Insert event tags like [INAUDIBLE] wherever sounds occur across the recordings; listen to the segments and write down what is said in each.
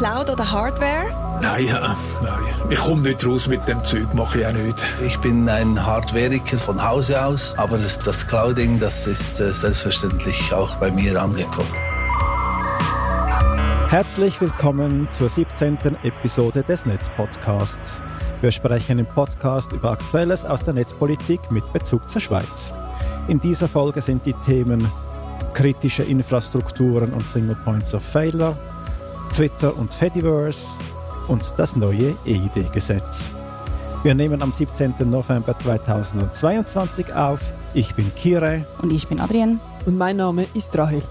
Cloud oder Hardware? Nein, ja, nein. Ich komme nicht raus mit dem Zeug, mache ich auch nicht. Ich bin ein Hardwareiker von Hause aus, aber das Clouding, das ist äh, selbstverständlich auch bei mir angekommen. Herzlich willkommen zur 17. Episode des Netzpodcasts. Wir sprechen im Podcast über Aktuelles aus der Netzpolitik mit Bezug zur Schweiz. In dieser Folge sind die Themen kritische Infrastrukturen und Single Points of Failure, Twitter und Fediverse und das neue EID-Gesetz. Wir nehmen am 17. November 2022 auf. Ich bin Kire. Und ich bin Adrienne. Und mein Name ist Rahel.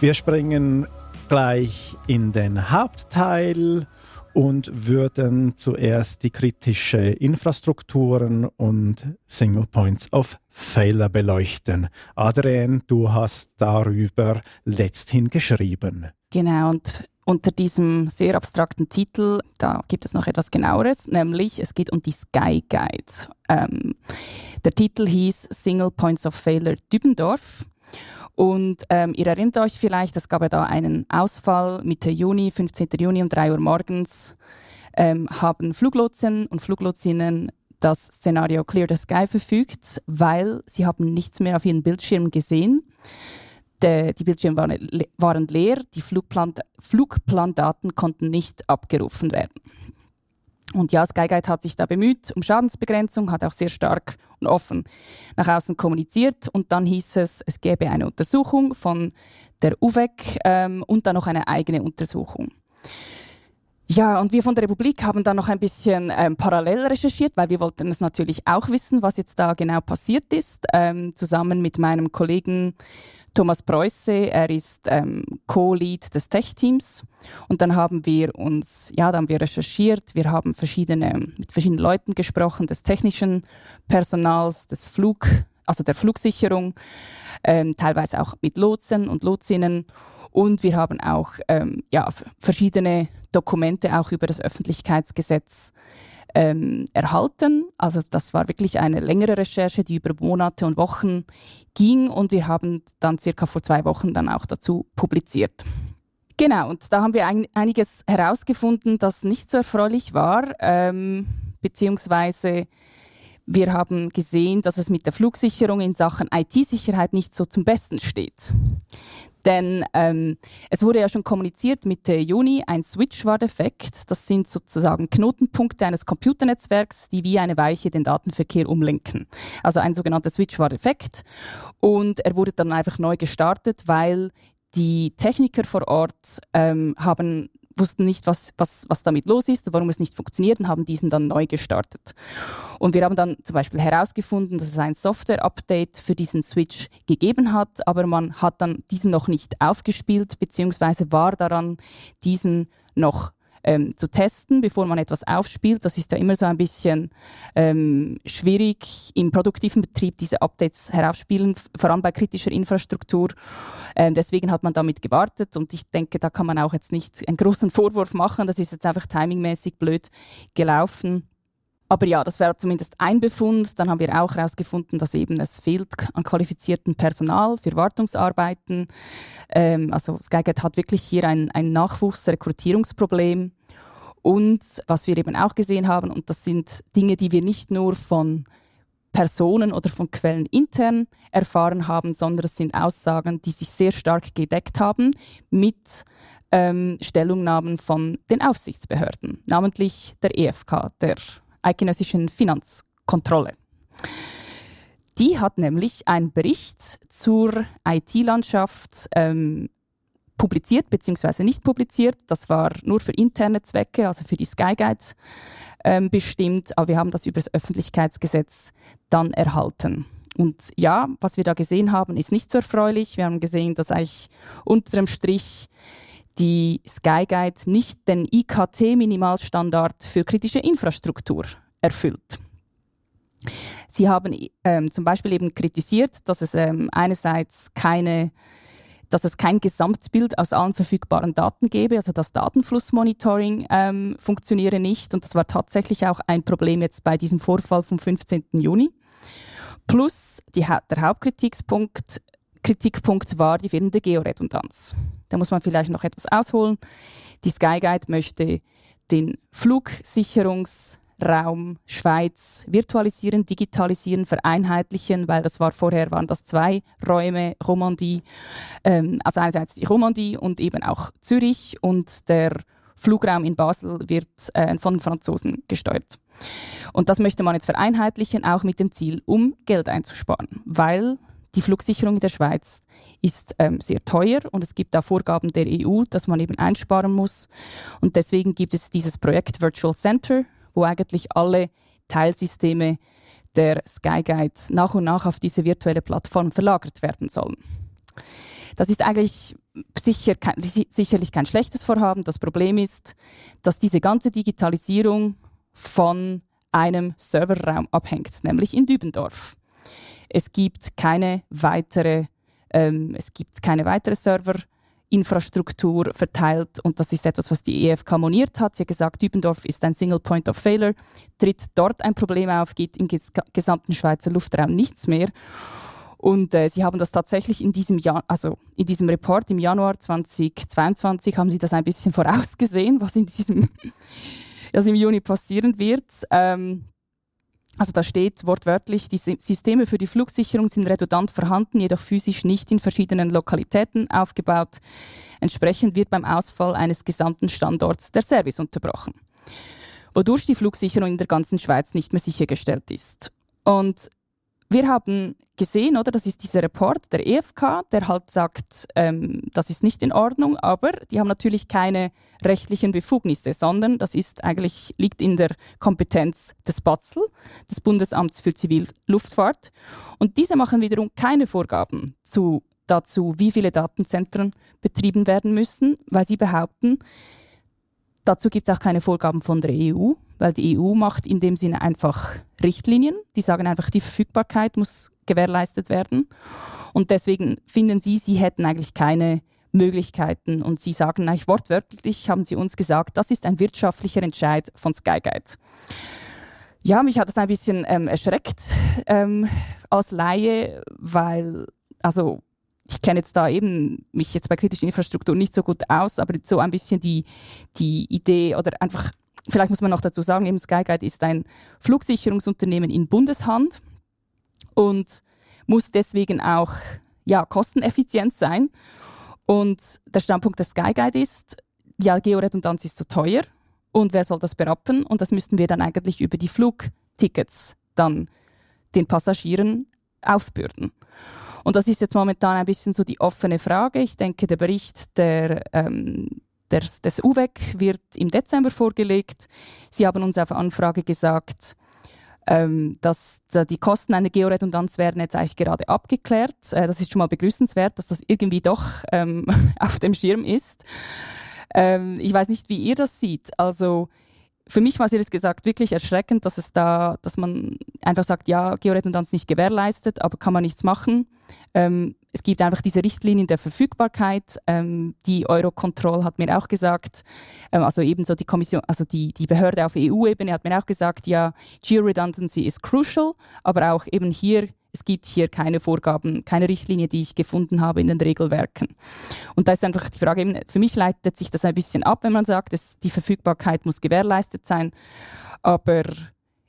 Wir springen gleich in den Hauptteil und würden zuerst die kritische Infrastrukturen und Single Points of Failure beleuchten. Adrienne, du hast darüber letzthin geschrieben. Genau, und unter diesem sehr abstrakten Titel, da gibt es noch etwas genaueres, nämlich es geht um die Sky Guide. Ähm, der Titel hieß Single Points of Failure Dübendorf. Und ähm, ihr erinnert euch vielleicht, es gab ja da einen Ausfall Mitte Juni, 15. Juni um 3 Uhr morgens, ähm, haben Fluglotsen und Fluglotsinnen das Szenario Clear the Sky verfügt, weil sie haben nichts mehr auf ihren Bildschirmen gesehen. De, die Bildschirme waren, waren leer, die Flugplan Flugplandaten konnten nicht abgerufen werden. Und ja, Skyguide hat sich da bemüht um Schadensbegrenzung, hat auch sehr stark und offen nach außen kommuniziert. Und dann hieß es, es gäbe eine Untersuchung von der UVEC ähm, und dann noch eine eigene Untersuchung. Ja, und wir von der Republik haben dann noch ein bisschen ähm, parallel recherchiert, weil wir wollten es natürlich auch wissen, was jetzt da genau passiert ist, ähm, zusammen mit meinem Kollegen Thomas Preusse, er ist ähm, Co-Lead des Tech-Teams. Und dann haben wir uns, ja, da haben wir recherchiert, wir haben verschiedene, mit verschiedenen Leuten gesprochen, des technischen Personals, des Flug, also der Flugsicherung, ähm, teilweise auch mit Lotsen und Lotsinnen. Und wir haben auch ähm, ja, verschiedene Dokumente auch über das Öffentlichkeitsgesetz ähm, erhalten. Also das war wirklich eine längere Recherche, die über Monate und Wochen ging und wir haben dann circa vor zwei Wochen dann auch dazu publiziert. Genau, und da haben wir ein, einiges herausgefunden, das nicht so erfreulich war, ähm, beziehungsweise wir haben gesehen, dass es mit der Flugsicherung in Sachen IT-Sicherheit nicht so zum Besten steht. Denn ähm, es wurde ja schon kommuniziert Mitte Juni, ein Switch war defekt. Das sind sozusagen Knotenpunkte eines Computernetzwerks, die wie eine Weiche den Datenverkehr umlenken. Also ein sogenannter Switch war defekt und er wurde dann einfach neu gestartet, weil die Techniker vor Ort ähm, haben wussten nicht, was, was, was damit los ist und warum es nicht funktioniert und haben diesen dann neu gestartet. Und wir haben dann zum Beispiel herausgefunden, dass es ein Software-Update für diesen Switch gegeben hat, aber man hat dann diesen noch nicht aufgespielt, beziehungsweise war daran, diesen noch ähm, zu testen, bevor man etwas aufspielt. Das ist ja immer so ein bisschen ähm, schwierig im produktiven Betrieb, diese Updates herausspielen, vor allem bei kritischer Infrastruktur. Ähm, deswegen hat man damit gewartet und ich denke, da kann man auch jetzt nicht einen großen Vorwurf machen. Das ist jetzt einfach timingmäßig blöd gelaufen. Aber ja, das wäre zumindest ein Befund. Dann haben wir auch herausgefunden, dass eben es fehlt an qualifiziertem Personal für Wartungsarbeiten. Ähm, also Skyget hat wirklich hier ein, ein Nachwuchsrekrutierungsproblem. Und was wir eben auch gesehen haben, und das sind Dinge, die wir nicht nur von Personen oder von Quellen intern erfahren haben, sondern es sind Aussagen, die sich sehr stark gedeckt haben mit ähm, Stellungnahmen von den Aufsichtsbehörden, namentlich der EFK, der eidgenössischen Finanzkontrolle. Die hat nämlich einen Bericht zur IT-Landschaft ähm, publiziert bzw. nicht publiziert. Das war nur für interne Zwecke, also für die Sky Guides ähm, bestimmt, aber wir haben das über das Öffentlichkeitsgesetz dann erhalten. Und ja, was wir da gesehen haben, ist nicht so erfreulich. Wir haben gesehen, dass eigentlich unterm Strich die Sky Guide nicht den IKT-Minimalstandard für kritische Infrastruktur erfüllt. Sie haben ähm, zum Beispiel eben kritisiert, dass es ähm, einerseits keine dass es kein Gesamtbild aus allen verfügbaren Daten gäbe, also das Datenflussmonitoring ähm, funktioniere nicht und das war tatsächlich auch ein Problem jetzt bei diesem Vorfall vom 15. Juni. Plus die, der Hauptkritikspunkt Kritikpunkt war die fehlende Georedundanz. Da muss man vielleicht noch etwas ausholen. Die Skyguide möchte den Flugsicherungsraum Schweiz virtualisieren, digitalisieren, vereinheitlichen, weil das war vorher waren das zwei Räume, Romandie, ähm, also einerseits die Romandie und eben auch Zürich und der Flugraum in Basel wird äh, von Franzosen gesteuert. Und das möchte man jetzt vereinheitlichen, auch mit dem Ziel, um Geld einzusparen, weil die Flugsicherung in der Schweiz ist ähm, sehr teuer und es gibt da Vorgaben der EU, dass man eben einsparen muss. Und deswegen gibt es dieses Projekt Virtual Center, wo eigentlich alle Teilsysteme der Skyguide nach und nach auf diese virtuelle Plattform verlagert werden sollen. Das ist eigentlich sicher kein, sicherlich kein schlechtes Vorhaben. Das Problem ist, dass diese ganze Digitalisierung von einem Serverraum abhängt, nämlich in Dübendorf. Es gibt keine weitere, ähm, es gibt keine weitere Serverinfrastruktur verteilt und das ist etwas, was die EFK moniert hat. Sie hat gesagt, Dübendorf ist ein Single Point of Failure. Tritt dort ein Problem auf, geht im ges gesamten Schweizer Luftraum nichts mehr. Und äh, sie haben das tatsächlich in diesem Jahr, also in diesem Report im Januar 2022 haben sie das ein bisschen [LAUGHS] vorausgesehen, was in diesem, [LAUGHS] was im Juni passieren wird. Ähm, also da steht wortwörtlich, die Systeme für die Flugsicherung sind redundant vorhanden, jedoch physisch nicht in verschiedenen Lokalitäten aufgebaut. Entsprechend wird beim Ausfall eines gesamten Standorts der Service unterbrochen, wodurch die Flugsicherung in der ganzen Schweiz nicht mehr sichergestellt ist. Und wir haben gesehen, oder, das ist dieser Report der EFK, der halt sagt, ähm, das ist nicht in Ordnung, aber die haben natürlich keine rechtlichen Befugnisse, sondern das ist eigentlich, liegt in der Kompetenz des BATSL, des Bundesamts für Zivilluftfahrt. Und diese machen wiederum keine Vorgaben zu, dazu, wie viele Datenzentren betrieben werden müssen, weil sie behaupten, dazu gibt es auch keine Vorgaben von der EU weil die EU macht in dem Sinne einfach Richtlinien, die sagen einfach, die Verfügbarkeit muss gewährleistet werden. Und deswegen finden sie, sie hätten eigentlich keine Möglichkeiten. Und sie sagen eigentlich wortwörtlich, haben sie uns gesagt, das ist ein wirtschaftlicher Entscheid von Skyguide. Ja, mich hat das ein bisschen ähm, erschreckt ähm, als Laie, weil, also ich kenne jetzt da eben mich jetzt bei kritischer Infrastruktur nicht so gut aus, aber so ein bisschen die, die Idee oder einfach Vielleicht muss man noch dazu sagen, eben Skyguide ist ein Flugsicherungsunternehmen in Bundeshand und muss deswegen auch ja, kosteneffizient sein. Und der Standpunkt der Skyguide ist, ja, Georedundanz ist zu teuer und wer soll das berappen? Und das müssten wir dann eigentlich über die Flugtickets dann den Passagieren aufbürden. Und das ist jetzt momentan ein bisschen so die offene Frage. Ich denke, der Bericht der ähm, des, des UWEC wird im Dezember vorgelegt. Sie haben uns auf Anfrage gesagt, ähm, dass die Kosten einer Georedundanz werden jetzt eigentlich gerade abgeklärt. Äh, das ist schon mal begrüßenswert, dass das irgendwie doch ähm, [LAUGHS] auf dem Schirm ist. Ähm, ich weiß nicht, wie ihr das seht. Also für mich war es ehrlich gesagt wirklich erschreckend, dass es da, dass man einfach sagt, ja, Georedundanz nicht gewährleistet, aber kann man nichts machen. Ähm, es gibt einfach diese Richtlinien der Verfügbarkeit. Ähm, die Eurocontrol hat mir auch gesagt, ähm, also ebenso die Kommission, also die, die Behörde auf EU-Ebene hat mir auch gesagt, ja, Georedundancy ist crucial, aber auch eben hier es gibt hier keine Vorgaben, keine Richtlinie, die ich gefunden habe in den Regelwerken. Und da ist einfach die Frage, eben, für mich leitet sich das ein bisschen ab, wenn man sagt, dass die Verfügbarkeit muss gewährleistet sein. Aber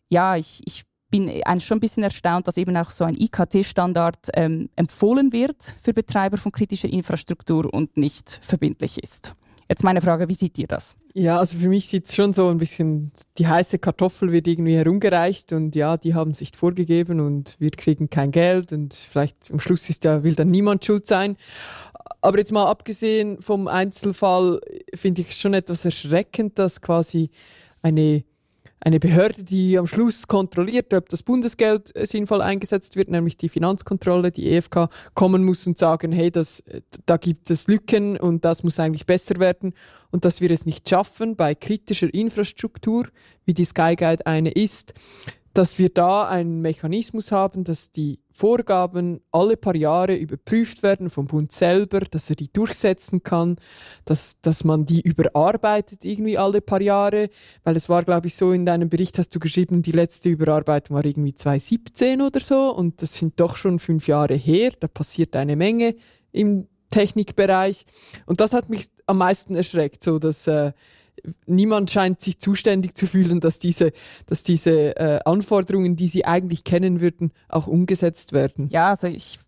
ja, ich, ich bin schon ein bisschen erstaunt, dass eben auch so ein IKT-Standard ähm, empfohlen wird für Betreiber von kritischer Infrastruktur und nicht verbindlich ist. Jetzt meine Frage, wie seht ihr das? Ja, also für mich sieht es schon so ein bisschen, die heiße Kartoffel wird irgendwie herumgereicht und ja, die haben sich vorgegeben und wir kriegen kein Geld und vielleicht am Schluss ist ja, will dann niemand schuld sein. Aber jetzt mal abgesehen vom Einzelfall finde ich schon etwas erschreckend, dass quasi eine eine Behörde, die am Schluss kontrolliert, ob das Bundesgeld äh, sinnvoll eingesetzt wird, nämlich die Finanzkontrolle, die EFK, kommen muss und sagen, hey, das, äh, da gibt es Lücken und das muss eigentlich besser werden. Und dass wir es nicht schaffen, bei kritischer Infrastruktur, wie die Skyguide eine ist, dass wir da einen Mechanismus haben, dass die Vorgaben alle paar Jahre überprüft werden vom Bund selber, dass er die durchsetzen kann, dass, dass man die überarbeitet irgendwie alle paar Jahre, weil es war, glaube ich, so in deinem Bericht hast du geschrieben, die letzte Überarbeitung war irgendwie 2017 oder so und das sind doch schon fünf Jahre her, da passiert eine Menge im Technikbereich. Und das hat mich am meisten erschreckt, so dass äh, niemand scheint sich zuständig zu fühlen, dass diese, dass diese äh, Anforderungen, die sie eigentlich kennen würden, auch umgesetzt werden. Ja, also ich,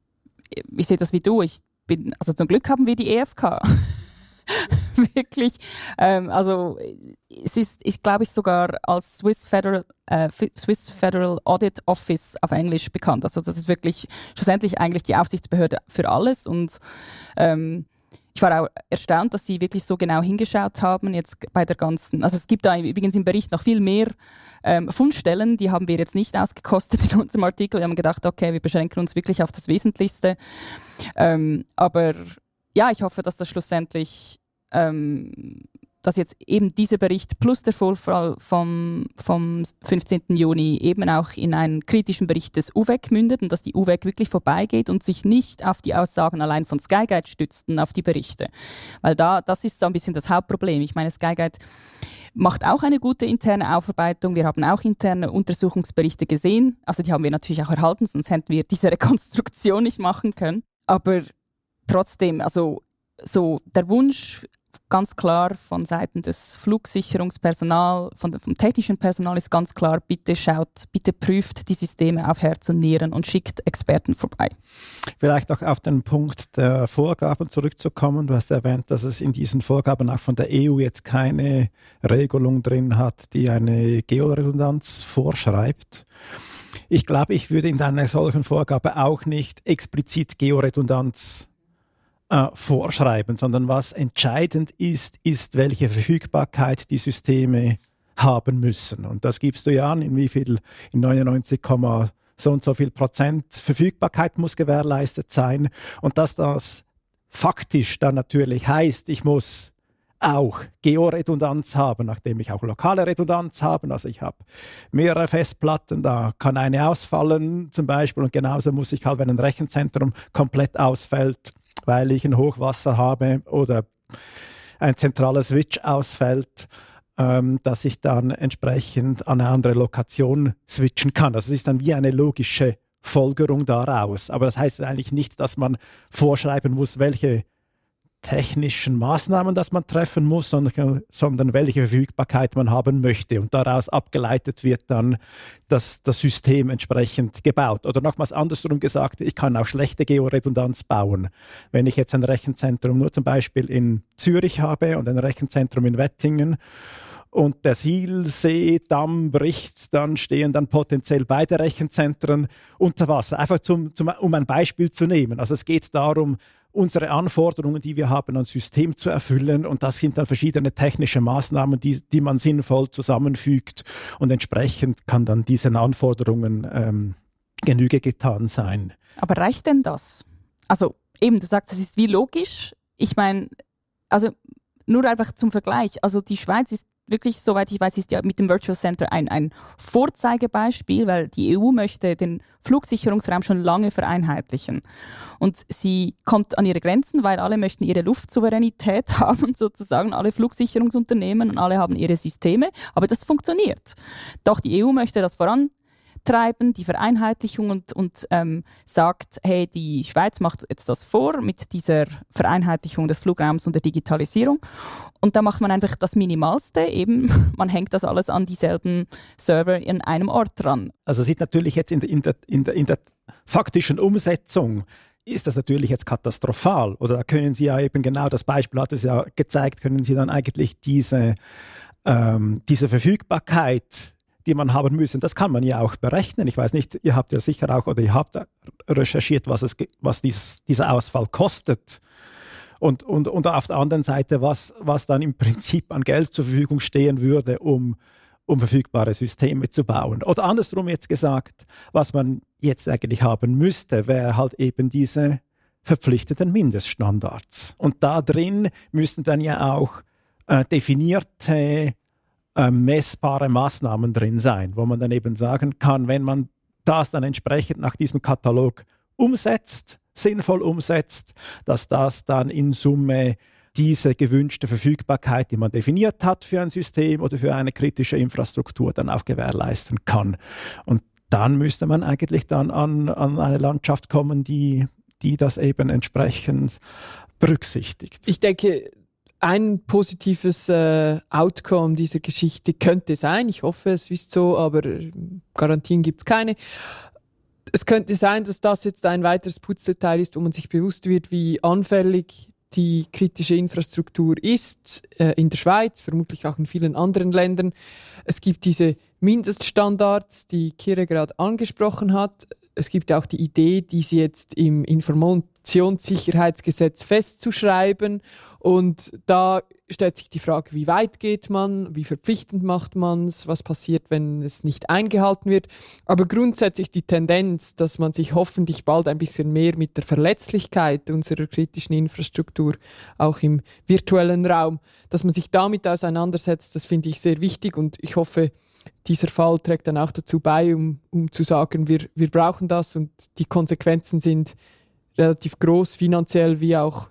ich sehe das wie du. Ich bin, also zum Glück haben wir die EFK. [LAUGHS] Wirklich. Ähm, also es ist, ich glaube ich sogar als Swiss Federal, äh, Swiss Federal Audit Office auf Englisch bekannt. Also das ist wirklich schlussendlich eigentlich die Aufsichtsbehörde für alles und ähm, ich war auch erstaunt, dass sie wirklich so genau hingeschaut haben jetzt bei der ganzen. Also es gibt da übrigens im Bericht noch viel mehr ähm, Fundstellen, die haben wir jetzt nicht ausgekostet [LAUGHS] in unserem Artikel. Wir haben gedacht, okay, wir beschränken uns wirklich auf das Wesentlichste. Ähm, aber ja, ich hoffe, dass das schlussendlich ähm, dass jetzt eben dieser Bericht plus der Vorfall vom, vom 15. Juni eben auch in einen kritischen Bericht des UVEC mündet und dass die UVEC wirklich vorbeigeht und sich nicht auf die Aussagen allein von Skyguide stützten, auf die Berichte. Weil da, das ist so ein bisschen das Hauptproblem. Ich meine, Skyguide macht auch eine gute interne Aufarbeitung. Wir haben auch interne Untersuchungsberichte gesehen. Also die haben wir natürlich auch erhalten, sonst hätten wir diese [LAUGHS] Rekonstruktion nicht machen können. Aber trotzdem, also so der Wunsch ganz klar von Seiten des Flugsicherungspersonal, von, vom technischen Personal ist ganz klar, bitte schaut, bitte prüft die Systeme auf Herz und Nieren und schickt Experten vorbei. Vielleicht auch auf den Punkt der Vorgaben zurückzukommen. Du hast erwähnt, dass es in diesen Vorgaben auch von der EU jetzt keine Regelung drin hat, die eine Georedundanz vorschreibt. Ich glaube, ich würde in einer solchen Vorgabe auch nicht explizit Georedundanz äh, vorschreiben, sondern was entscheidend ist, ist, welche Verfügbarkeit die Systeme haben müssen. Und das gibst du ja an, in wie viel, in 99, so und so viel Prozent Verfügbarkeit muss gewährleistet sein. Und dass das faktisch dann natürlich heißt, ich muss auch Georedundanz haben, nachdem ich auch lokale Redundanz habe. Also ich habe mehrere Festplatten, da kann eine ausfallen zum Beispiel und genauso muss ich halt, wenn ein Rechenzentrum komplett ausfällt, weil ich ein Hochwasser habe oder ein zentraler Switch ausfällt, ähm, dass ich dann entsprechend an eine andere Lokation switchen kann. Also es ist dann wie eine logische Folgerung daraus. Aber das heißt eigentlich nicht, dass man vorschreiben muss, welche technischen Maßnahmen, dass man treffen muss, sondern, sondern welche Verfügbarkeit man haben möchte. Und daraus abgeleitet wird dann das, das System entsprechend gebaut. Oder nochmals andersrum gesagt, ich kann auch schlechte Georedundanz bauen. Wenn ich jetzt ein Rechenzentrum nur zum Beispiel in Zürich habe und ein Rechenzentrum in Wettingen und der Sielseedamm bricht, dann stehen dann potenziell beide Rechenzentren unter Wasser. Einfach zum, zum, um ein Beispiel zu nehmen. Also es geht darum, unsere Anforderungen, die wir haben, an System zu erfüllen. Und das sind dann verschiedene technische Maßnahmen, die, die man sinnvoll zusammenfügt. Und entsprechend kann dann diesen Anforderungen ähm, Genüge getan sein. Aber reicht denn das? Also eben, du sagst, es ist wie logisch. Ich meine, also nur einfach zum Vergleich. Also die Schweiz ist wirklich, soweit ich weiß, ist ja mit dem Virtual Center ein, ein Vorzeigebeispiel, weil die EU möchte den Flugsicherungsraum schon lange vereinheitlichen. Und sie kommt an ihre Grenzen, weil alle möchten ihre Luftsouveränität [LAUGHS] haben, sozusagen, alle Flugsicherungsunternehmen und alle haben ihre Systeme. Aber das funktioniert. Doch die EU möchte das voran treiben, die Vereinheitlichung und, und ähm, sagt, hey, die Schweiz macht jetzt das vor mit dieser Vereinheitlichung des Flugraums und der Digitalisierung. Und da macht man einfach das Minimalste, eben [LAUGHS] man hängt das alles an dieselben Server in einem Ort dran. Also sieht natürlich jetzt in der, in der, in der, in der faktischen Umsetzung ist das natürlich jetzt katastrophal. Oder da können Sie ja eben genau, das Beispiel hat es ja gezeigt, können Sie dann eigentlich diese, ähm, diese Verfügbarkeit die man haben müssen. Das kann man ja auch berechnen. Ich weiß nicht, ihr habt ja sicher auch oder ihr habt recherchiert, was, es, was dieses, dieser Ausfall kostet. Und, und, und auf der anderen Seite, was, was dann im Prinzip an Geld zur Verfügung stehen würde, um, um verfügbare Systeme zu bauen. Oder andersrum jetzt gesagt, was man jetzt eigentlich haben müsste, wäre halt eben diese verpflichteten Mindeststandards. Und da drin müssten dann ja auch äh, definierte äh, messbare Maßnahmen drin sein, wo man dann eben sagen kann, wenn man das dann entsprechend nach diesem Katalog umsetzt, sinnvoll umsetzt, dass das dann in Summe diese gewünschte Verfügbarkeit, die man definiert hat für ein System oder für eine kritische Infrastruktur, dann auch gewährleisten kann. Und dann müsste man eigentlich dann an, an eine Landschaft kommen, die, die das eben entsprechend berücksichtigt. Ich denke, ein positives äh, Outcome dieser Geschichte könnte sein, ich hoffe, es ist so, aber Garantien gibt es keine. Es könnte sein, dass das jetzt ein weiteres Putzdetail ist, wo man sich bewusst wird, wie anfällig die kritische Infrastruktur ist, äh, in der Schweiz, vermutlich auch in vielen anderen Ländern. Es gibt diese Mindeststandards, die Kira gerade angesprochen hat. Es gibt auch die Idee, diese jetzt im Informationssicherheitsgesetz festzuschreiben. Und da stellt sich die Frage, wie weit geht man, wie verpflichtend macht man es, was passiert, wenn es nicht eingehalten wird. Aber grundsätzlich die Tendenz, dass man sich hoffentlich bald ein bisschen mehr mit der Verletzlichkeit unserer kritischen Infrastruktur, auch im virtuellen Raum, dass man sich damit auseinandersetzt, das finde ich sehr wichtig und ich hoffe, dieser Fall trägt dann auch dazu bei, um, um zu sagen, wir, wir brauchen das und die Konsequenzen sind relativ groß, finanziell wie auch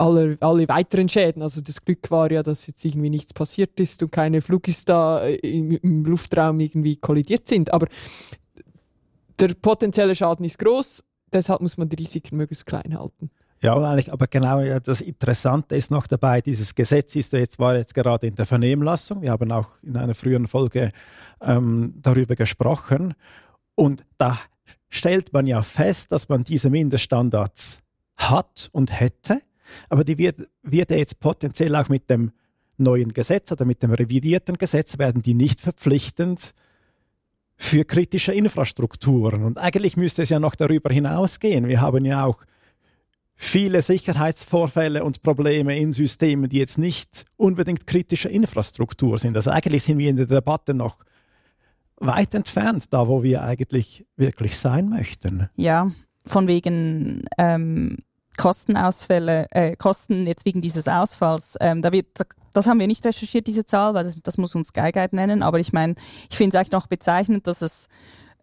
alle, alle weiteren Schäden. Also das Glück war ja, dass jetzt irgendwie nichts passiert ist und keine Flugis da im, im Luftraum irgendwie kollidiert sind. Aber der potenzielle Schaden ist groß, deshalb muss man die Risiken möglichst klein halten. Ja, eigentlich, aber genau das Interessante ist noch dabei, dieses Gesetz ist jetzt, war jetzt gerade in der Vernehmlassung. Wir haben auch in einer früheren Folge ähm, darüber gesprochen. Und da stellt man ja fest, dass man diese Mindeststandards hat und hätte. Aber die wird, wird jetzt potenziell auch mit dem neuen Gesetz oder mit dem revidierten Gesetz werden die nicht verpflichtend für kritische Infrastrukturen. Und eigentlich müsste es ja noch darüber hinausgehen. Wir haben ja auch viele Sicherheitsvorfälle und Probleme in Systemen, die jetzt nicht unbedingt kritische Infrastruktur sind. Also eigentlich sind wir in der Debatte noch weit entfernt, da wo wir eigentlich wirklich sein möchten. Ja, von wegen ähm, Kostenausfälle, äh, Kosten jetzt wegen dieses Ausfalls, ähm, da wird, das haben wir nicht recherchiert, diese Zahl, weil das, das muss uns Skyguide nennen, aber ich meine, ich finde es eigentlich noch bezeichnend, dass es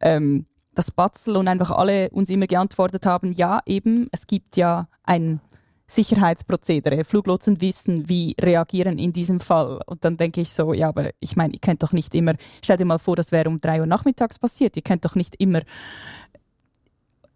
ähm, das Batzel und einfach alle uns immer geantwortet haben, ja eben, es gibt ja ein Sicherheitsprozedere. Fluglotsen wissen, wie reagieren in diesem Fall. Und dann denke ich so, ja, aber ich meine, ihr könnt doch nicht immer, stell dir mal vor, das wäre um drei Uhr nachmittags passiert. Ihr könnt doch nicht immer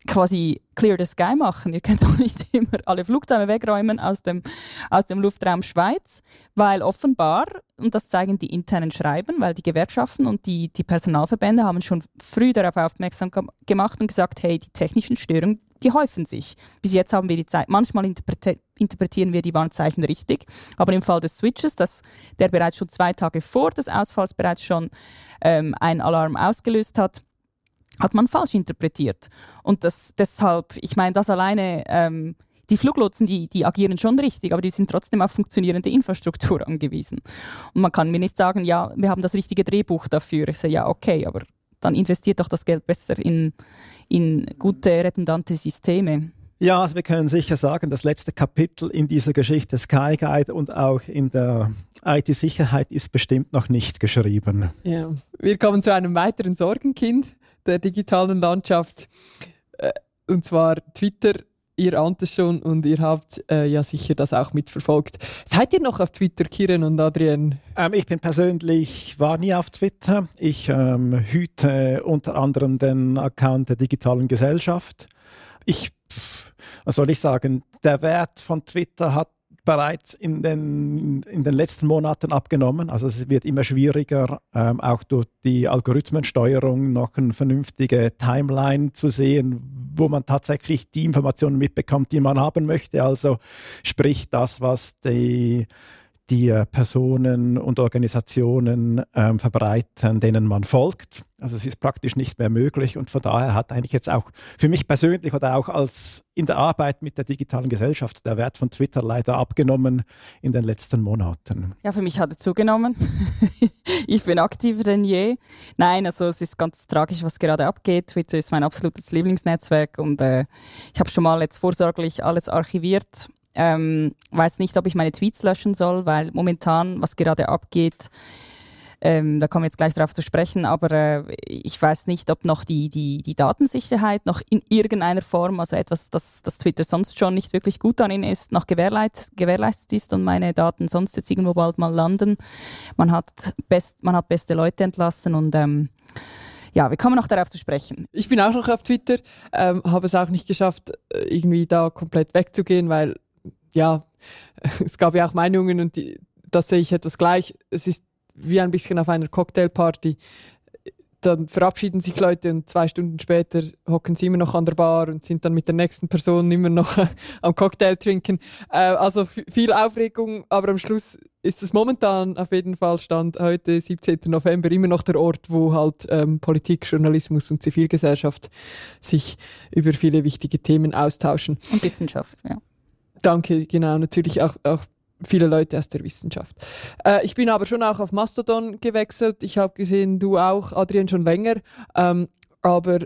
quasi Clear the Sky machen. Ihr könnt [LAUGHS] doch nicht immer alle Flugzeuge wegräumen aus dem, aus dem Luftraum Schweiz, weil offenbar, und das zeigen die internen Schreiben, weil die Gewerkschaften und die, die Personalverbände haben schon früh darauf aufmerksam gemacht und gesagt, hey, die technischen Störungen, die häufen sich. Bis jetzt haben wir die Zeit, manchmal interpretieren wir die Warnzeichen richtig, aber im Fall des Switches, das, der bereits schon zwei Tage vor des Ausfalls bereits schon ähm, einen Alarm ausgelöst hat, hat man falsch interpretiert. Und das deshalb, ich meine, das alleine, ähm, die Fluglotsen, die, die agieren schon richtig, aber die sind trotzdem auf funktionierende Infrastruktur [LAUGHS] angewiesen. Und man kann mir nicht sagen, ja, wir haben das richtige Drehbuch dafür. Ich sage, ja, okay, aber dann investiert doch das Geld besser in, in gute, redundante Systeme. Ja, also wir können sicher sagen, das letzte Kapitel in dieser Geschichte Sky Guide und auch in der IT-Sicherheit ist bestimmt noch nicht geschrieben. Ja, wir kommen zu einem weiteren Sorgenkind der digitalen Landschaft. Äh, und zwar Twitter. Ihr ahnt es schon und ihr habt äh, ja sicher das auch mitverfolgt. Seid ihr noch auf Twitter, Kiren und Adrian? Ähm, ich bin persönlich, war nie auf Twitter. Ich ähm, hüte unter anderem den Account der digitalen Gesellschaft. Ich, was soll ich sagen, der Wert von Twitter hat bereits in den, in den letzten Monaten abgenommen. Also es wird immer schwieriger, ähm, auch durch die Algorithmensteuerung noch eine vernünftige Timeline zu sehen, wo man tatsächlich die Informationen mitbekommt, die man haben möchte. Also sprich das, was die die äh, Personen und Organisationen ähm, verbreiten, denen man folgt. Also es ist praktisch nicht mehr möglich und von daher hat eigentlich jetzt auch für mich persönlich oder auch als in der Arbeit mit der digitalen Gesellschaft der Wert von Twitter leider abgenommen in den letzten Monaten. Ja, für mich hat er zugenommen. [LAUGHS] ich bin aktiver denn je. Nein, also es ist ganz tragisch, was gerade abgeht. Twitter ist mein absolutes Lieblingsnetzwerk und äh, ich habe schon mal jetzt vorsorglich alles archiviert ähm, weiß nicht, ob ich meine Tweets löschen soll, weil momentan, was gerade abgeht, Ähm, da kommen wir jetzt gleich darauf zu sprechen, aber äh, ich weiß nicht, ob noch die, die, die Datensicherheit noch in irgendeiner Form, also etwas, das, das Twitter sonst schon nicht wirklich gut an ihnen ist, noch gewährleistet, gewährleistet ist und meine Daten sonst jetzt irgendwo bald mal landen. Man hat, best, man hat beste Leute entlassen und ähm, ja, wir kommen noch darauf zu sprechen. Ich bin auch noch auf Twitter, ähm, habe es auch nicht geschafft, äh, irgendwie da komplett wegzugehen, weil ja, [LAUGHS] es gab ja auch Meinungen und die, das sehe ich etwas gleich. Es ist wie ein bisschen auf einer Cocktailparty. Dann verabschieden sich Leute und zwei Stunden später hocken sie immer noch an der Bar und sind dann mit der nächsten Person immer noch [LAUGHS] am Cocktail trinken. Äh, also viel Aufregung, aber am Schluss ist es momentan auf jeden Fall Stand heute, 17. November, immer noch der Ort, wo halt ähm, Politik, Journalismus und Zivilgesellschaft sich über viele wichtige Themen austauschen. Und Wissenschaft, ja. Danke, genau, natürlich auch, auch viele Leute aus der Wissenschaft. Äh, ich bin aber schon auch auf Mastodon gewechselt. Ich habe gesehen, du auch, Adrian, schon länger. Ähm, aber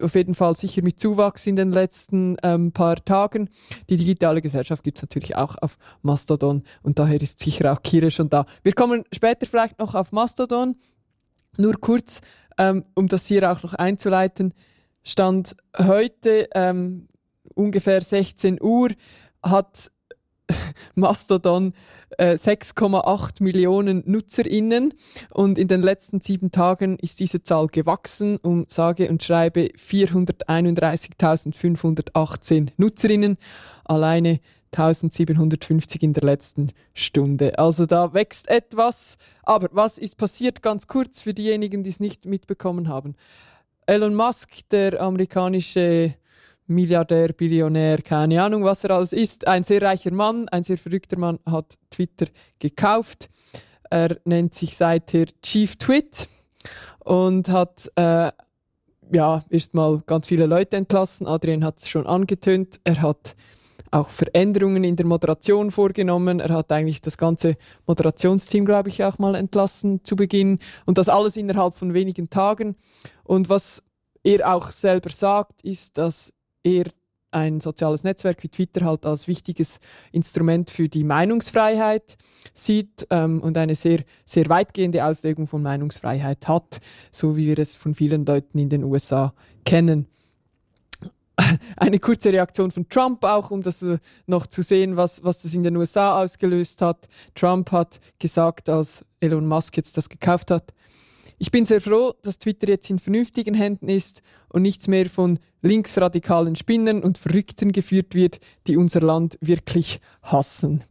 auf jeden Fall sicher mit Zuwachs in den letzten ähm, paar Tagen. Die digitale Gesellschaft gibt's natürlich auch auf Mastodon und daher ist sicher auch Kira schon da. Wir kommen später vielleicht noch auf Mastodon. Nur kurz, ähm, um das hier auch noch einzuleiten, stand heute ähm, ungefähr 16 Uhr, hat [LAUGHS] Mastodon äh, 6,8 Millionen NutzerInnen und in den letzten sieben Tagen ist diese Zahl gewachsen um sage und schreibe 431.518 NutzerInnen, alleine 1750 in der letzten Stunde. Also da wächst etwas. Aber was ist passiert? Ganz kurz für diejenigen, die es nicht mitbekommen haben. Elon Musk, der amerikanische Milliardär, Billionär, keine Ahnung, was er alles ist. Ein sehr reicher Mann, ein sehr verrückter Mann hat Twitter gekauft. Er nennt sich seither Chief Twit und hat äh, ja erstmal ganz viele Leute entlassen. Adrian hat es schon angetönt. Er hat auch Veränderungen in der Moderation vorgenommen. Er hat eigentlich das ganze Moderationsteam, glaube ich, auch mal entlassen zu Beginn. Und das alles innerhalb von wenigen Tagen. Und was er auch selber sagt, ist, dass er ein soziales Netzwerk wie Twitter halt als wichtiges Instrument für die Meinungsfreiheit sieht ähm, und eine sehr, sehr weitgehende Auslegung von Meinungsfreiheit hat, so wie wir es von vielen Leuten in den USA kennen. [LAUGHS] Eine kurze Reaktion von Trump auch, um das äh, noch zu sehen, was, was das in den USA ausgelöst hat. Trump hat gesagt, als Elon Musk jetzt das gekauft hat, ich bin sehr froh, dass Twitter jetzt in vernünftigen Händen ist und nichts mehr von linksradikalen Spinnern und Verrückten geführt wird, die unser Land wirklich hassen.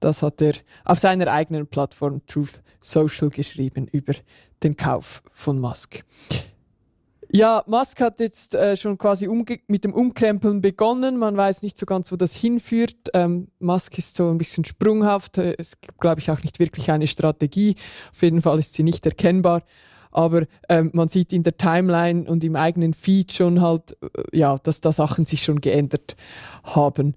Das hat er auf seiner eigenen Plattform Truth Social geschrieben über den Kauf von Musk. Ja, Musk hat jetzt äh, schon quasi mit dem Umkrempeln begonnen. Man weiß nicht so ganz, wo das hinführt. Ähm, Musk ist so ein bisschen sprunghaft. Es gibt, glaube ich, auch nicht wirklich eine Strategie. Auf jeden Fall ist sie nicht erkennbar aber ähm, man sieht in der Timeline und im eigenen Feed schon halt, äh, ja, dass da Sachen sich schon geändert haben.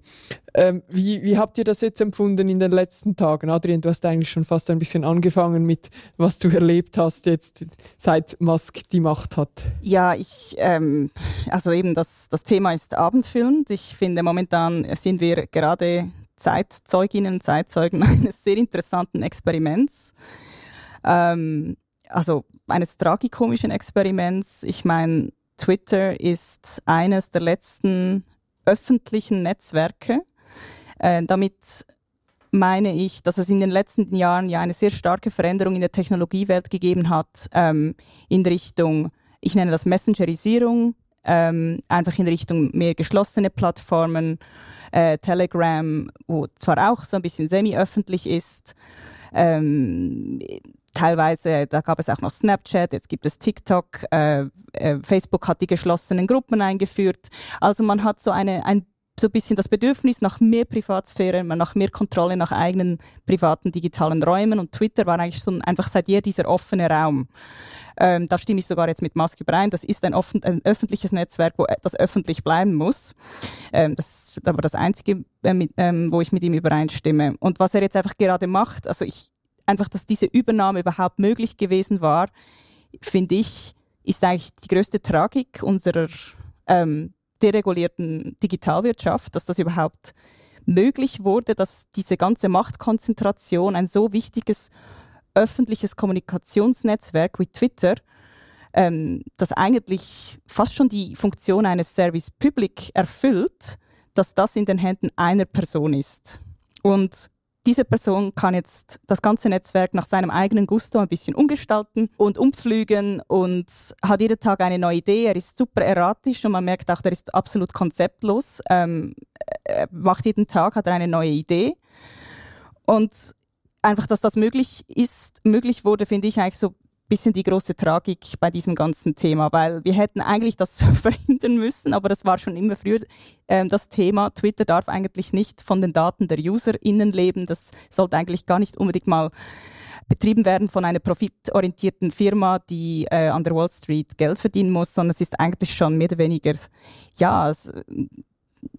Ähm, wie, wie habt ihr das jetzt empfunden in den letzten Tagen? Adrian, du hast eigentlich schon fast ein bisschen angefangen mit, was du erlebt hast jetzt, seit Musk die Macht hat. Ja, ich, ähm, also eben das, das Thema ist abendfüllend. Ich finde, momentan sind wir gerade Zeitzeuginnen, Zeitzeugen [LAUGHS] eines sehr interessanten Experiments. Ähm, also eines tragikomischen Experiments. Ich meine, Twitter ist eines der letzten öffentlichen Netzwerke. Äh, damit meine ich, dass es in den letzten Jahren ja eine sehr starke Veränderung in der Technologiewelt gegeben hat, ähm, in Richtung, ich nenne das Messengerisierung, ähm, einfach in Richtung mehr geschlossene Plattformen, äh, Telegram, wo zwar auch so ein bisschen semi-öffentlich ist, ähm, teilweise, da gab es auch noch Snapchat, jetzt gibt es TikTok, äh, äh, Facebook hat die geschlossenen Gruppen eingeführt. Also man hat so eine, ein so ein bisschen das Bedürfnis nach mehr Privatsphäre, nach mehr Kontrolle nach eigenen privaten digitalen Räumen und Twitter war eigentlich so einfach seit jeher dieser offene Raum. Ähm, da stimme ich sogar jetzt mit Musk überein. Das ist ein, offen, ein öffentliches Netzwerk, wo das öffentlich bleiben muss. Ähm, das ist aber das Einzige, äh, mit, ähm, wo ich mit ihm übereinstimme. Und was er jetzt einfach gerade macht, also ich, einfach, dass diese Übernahme überhaupt möglich gewesen war, finde ich, ist eigentlich die größte Tragik unserer ähm, deregulierten Digitalwirtschaft, dass das überhaupt möglich wurde, dass diese ganze Machtkonzentration ein so wichtiges öffentliches Kommunikationsnetzwerk wie Twitter, ähm, das eigentlich fast schon die Funktion eines Service Public erfüllt, dass das in den Händen einer Person ist. Und diese Person kann jetzt das ganze Netzwerk nach seinem eigenen Gusto ein bisschen umgestalten und umpflügen und hat jeden Tag eine neue Idee. Er ist super erratisch und man merkt auch, der ist absolut konzeptlos. Ähm, er macht jeden Tag, hat er eine neue Idee. Und einfach, dass das möglich ist, möglich wurde, finde ich eigentlich so bisschen die große Tragik bei diesem ganzen Thema, weil wir hätten eigentlich das [LAUGHS] verhindern müssen, aber das war schon immer früher äh, das Thema. Twitter darf eigentlich nicht von den Daten der UserInnen leben. Das sollte eigentlich gar nicht unbedingt mal betrieben werden von einer profitorientierten Firma, die äh, an der Wall Street Geld verdienen muss, sondern es ist eigentlich schon mehr oder weniger, ja,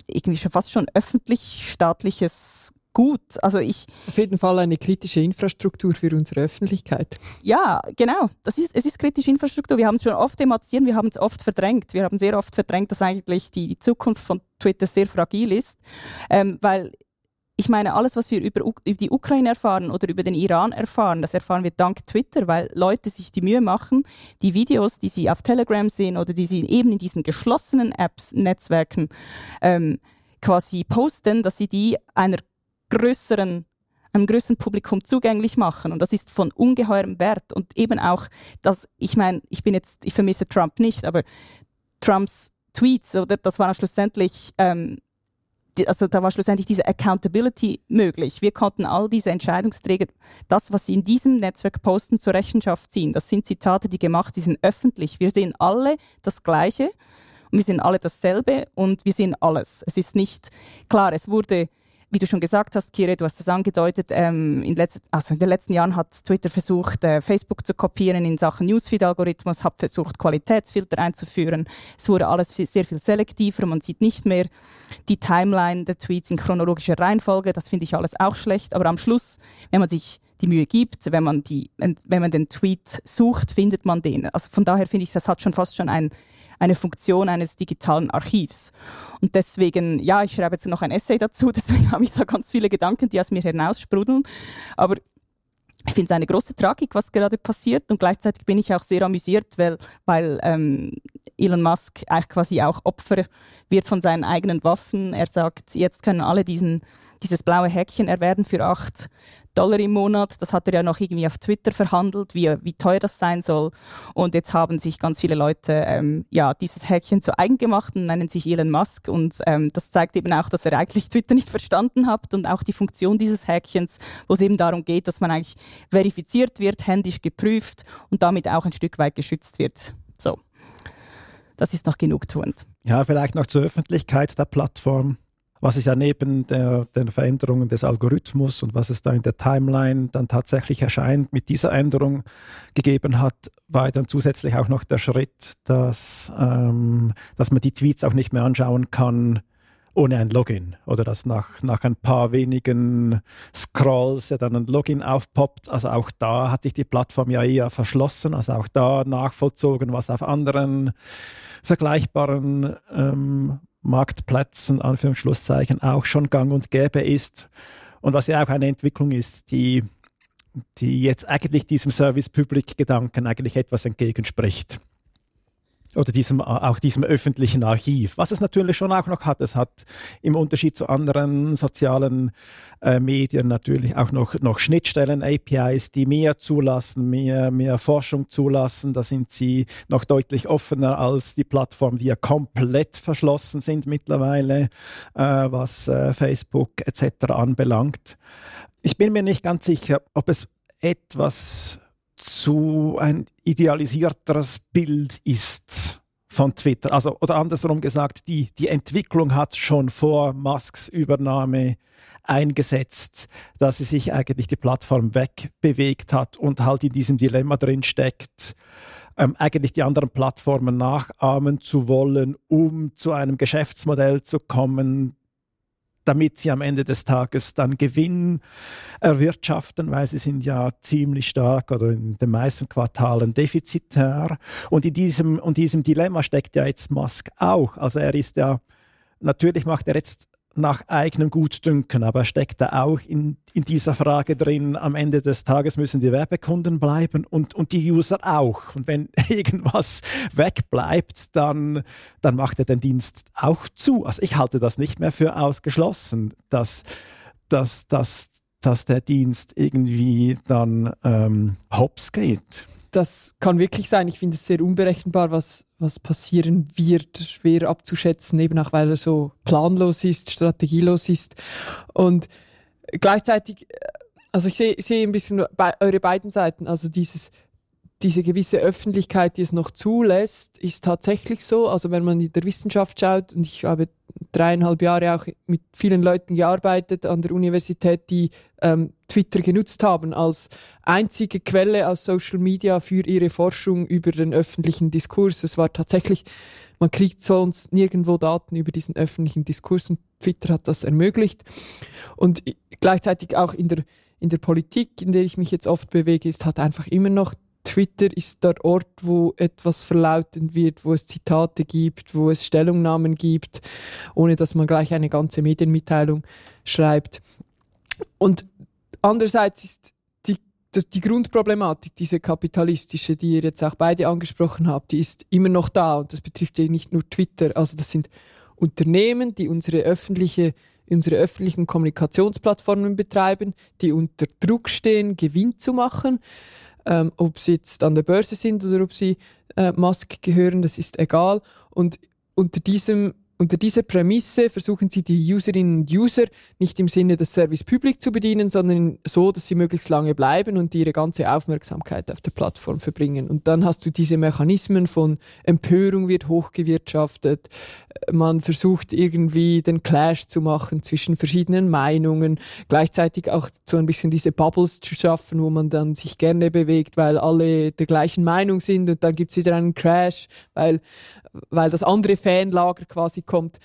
irgendwie schon fast schon öffentlich-staatliches gut. Also ich auf jeden Fall eine kritische Infrastruktur für unsere Öffentlichkeit. Ja, genau. Das ist, es ist kritische Infrastruktur. Wir haben es schon oft thematisiert, wir haben es oft verdrängt. Wir haben sehr oft verdrängt, dass eigentlich die, die Zukunft von Twitter sehr fragil ist, ähm, weil ich meine, alles, was wir über, über, die Ukraine erfahren oder über den Iran erfahren, das erfahren wir dank Twitter, weil Leute sich die Mühe machen, die Videos, die sie auf Telegram sehen oder die sie eben in diesen geschlossenen Apps, Netzwerken ähm, quasi posten, dass sie die einer größeren einem größeren Publikum zugänglich machen. Und das ist von ungeheurem Wert. Und eben auch, dass, ich meine, ich bin jetzt, ich vermisse Trump nicht, aber Trumps Tweets, oder das war schlussendlich, ähm, die, also da war schlussendlich diese Accountability möglich. Wir konnten all diese Entscheidungsträger, das, was sie in diesem Netzwerk posten, zur Rechenschaft ziehen. Das sind Zitate, die gemacht, die sind öffentlich. Wir sehen alle das Gleiche und wir sehen alle dasselbe und wir sehen alles. Es ist nicht klar, es wurde wie du schon gesagt hast, Kire, du hast es angedeutet, ähm, in, letzt, also in den letzten Jahren hat Twitter versucht, äh, Facebook zu kopieren in Sachen Newsfeed-Algorithmus, hat versucht, Qualitätsfilter einzuführen. Es wurde alles viel, sehr viel selektiver. Man sieht nicht mehr die Timeline der Tweets in chronologischer Reihenfolge. Das finde ich alles auch schlecht. Aber am Schluss, wenn man sich die Mühe gibt, wenn man, die, wenn man den Tweet sucht, findet man den. Also von daher finde ich, das hat schon fast schon ein eine Funktion eines digitalen Archivs. Und deswegen, ja, ich schreibe jetzt noch ein Essay dazu, [LAUGHS] deswegen habe ich so ganz viele Gedanken, die aus mir hinaussprudeln. Aber ich finde es eine große Tragik, was gerade passiert und gleichzeitig bin ich auch sehr amüsiert, weil, weil ähm, Elon Musk eigentlich quasi auch Opfer wird von seinen eigenen Waffen. Er sagt, jetzt können alle diesen, dieses blaue Häkchen erwerben für acht Dollar im Monat. Das hat er ja noch irgendwie auf Twitter verhandelt, wie, wie teuer das sein soll. Und jetzt haben sich ganz viele Leute ähm, ja dieses Häkchen zu eigen gemacht und nennen sich Elon Musk. Und ähm, das zeigt eben auch, dass er eigentlich Twitter nicht verstanden hat und auch die Funktion dieses Häkchens, wo es eben darum geht, dass man eigentlich verifiziert wird, händisch geprüft und damit auch ein Stück weit geschützt wird. So. Das ist noch genugtuend. Ja, vielleicht noch zur Öffentlichkeit der Plattform was es ja neben der, den Veränderungen des Algorithmus und was es da in der Timeline dann tatsächlich erscheint, mit dieser Änderung gegeben hat, war dann zusätzlich auch noch der Schritt, dass, ähm, dass man die Tweets auch nicht mehr anschauen kann ohne ein Login oder dass nach, nach ein paar wenigen Scrolls ja dann ein Login aufpoppt. Also auch da hat sich die Plattform ja eher verschlossen, also auch da nachvollzogen, was auf anderen vergleichbaren ähm, Marktplätzen, Anführungsschlusszeichen, auch schon gang und gäbe ist. Und was ja auch eine Entwicklung ist, die, die jetzt eigentlich diesem Service-Public-Gedanken eigentlich etwas entgegenspricht oder diesem, auch diesem öffentlichen Archiv. Was es natürlich schon auch noch hat, es hat im Unterschied zu anderen sozialen äh, Medien natürlich auch noch, noch Schnittstellen, APIs, die mehr zulassen, mehr, mehr Forschung zulassen. Da sind sie noch deutlich offener als die Plattformen, die ja komplett verschlossen sind mittlerweile, äh, was äh, Facebook etc. anbelangt. Ich bin mir nicht ganz sicher, ob es etwas zu ein idealisierteres Bild ist von Twitter. Also, oder andersrum gesagt, die, die Entwicklung hat schon vor Musks Übernahme eingesetzt, dass sie sich eigentlich die Plattform wegbewegt hat und halt in diesem Dilemma drin steckt, ähm, eigentlich die anderen Plattformen nachahmen zu wollen, um zu einem Geschäftsmodell zu kommen, damit sie am Ende des Tages dann Gewinn erwirtschaften, weil sie sind ja ziemlich stark oder in den meisten Quartalen defizitär. Und in diesem, und diesem Dilemma steckt ja jetzt Musk auch. Also er ist ja, natürlich macht er jetzt nach eigenem Gutdünken, aber steckt da auch in, in dieser Frage drin, am Ende des Tages müssen die Werbekunden bleiben und, und die User auch. Und wenn [LAUGHS] irgendwas wegbleibt, dann, dann macht er den Dienst auch zu. Also ich halte das nicht mehr für ausgeschlossen, dass, dass, dass, dass der Dienst irgendwie dann ähm, hops geht das kann wirklich sein. Ich finde es sehr unberechenbar, was, was passieren wird, schwer abzuschätzen, eben auch weil er so planlos ist, strategielos ist. Und gleichzeitig, äh, also ich sehe, sehe ein bisschen eure beiden Seiten, also dieses diese gewisse Öffentlichkeit, die es noch zulässt, ist tatsächlich so. Also wenn man in der Wissenschaft schaut, und ich habe dreieinhalb Jahre auch mit vielen Leuten gearbeitet an der Universität, die ähm, Twitter genutzt haben als einzige Quelle aus Social Media für ihre Forschung über den öffentlichen Diskurs. Es war tatsächlich, man kriegt sonst nirgendwo Daten über diesen öffentlichen Diskurs und Twitter hat das ermöglicht. Und gleichzeitig auch in der, in der Politik, in der ich mich jetzt oft bewege, ist halt einfach immer noch Twitter ist der Ort, wo etwas verlauten wird, wo es Zitate gibt, wo es Stellungnahmen gibt, ohne dass man gleich eine ganze Medienmitteilung schreibt. Und andererseits ist die, die Grundproblematik, diese kapitalistische, die ihr jetzt auch beide angesprochen habt, die ist immer noch da und das betrifft ja nicht nur Twitter. Also das sind Unternehmen, die unsere öffentliche unsere öffentlichen Kommunikationsplattformen betreiben, die unter Druck stehen, Gewinn zu machen ähm, ob sie jetzt an der Börse sind oder ob sie äh, Musk gehören, das ist egal. Und unter diesem unter dieser Prämisse versuchen sie die Userinnen und User nicht im Sinne des Service Public zu bedienen, sondern so, dass sie möglichst lange bleiben und ihre ganze Aufmerksamkeit auf der Plattform verbringen. Und dann hast du diese Mechanismen von Empörung wird hochgewirtschaftet, man versucht irgendwie den Clash zu machen zwischen verschiedenen Meinungen, gleichzeitig auch so ein bisschen diese Bubbles zu schaffen, wo man dann sich gerne bewegt, weil alle der gleichen Meinung sind und dann gibt's wieder einen Crash, weil weil das andere Fanlager quasi kommt.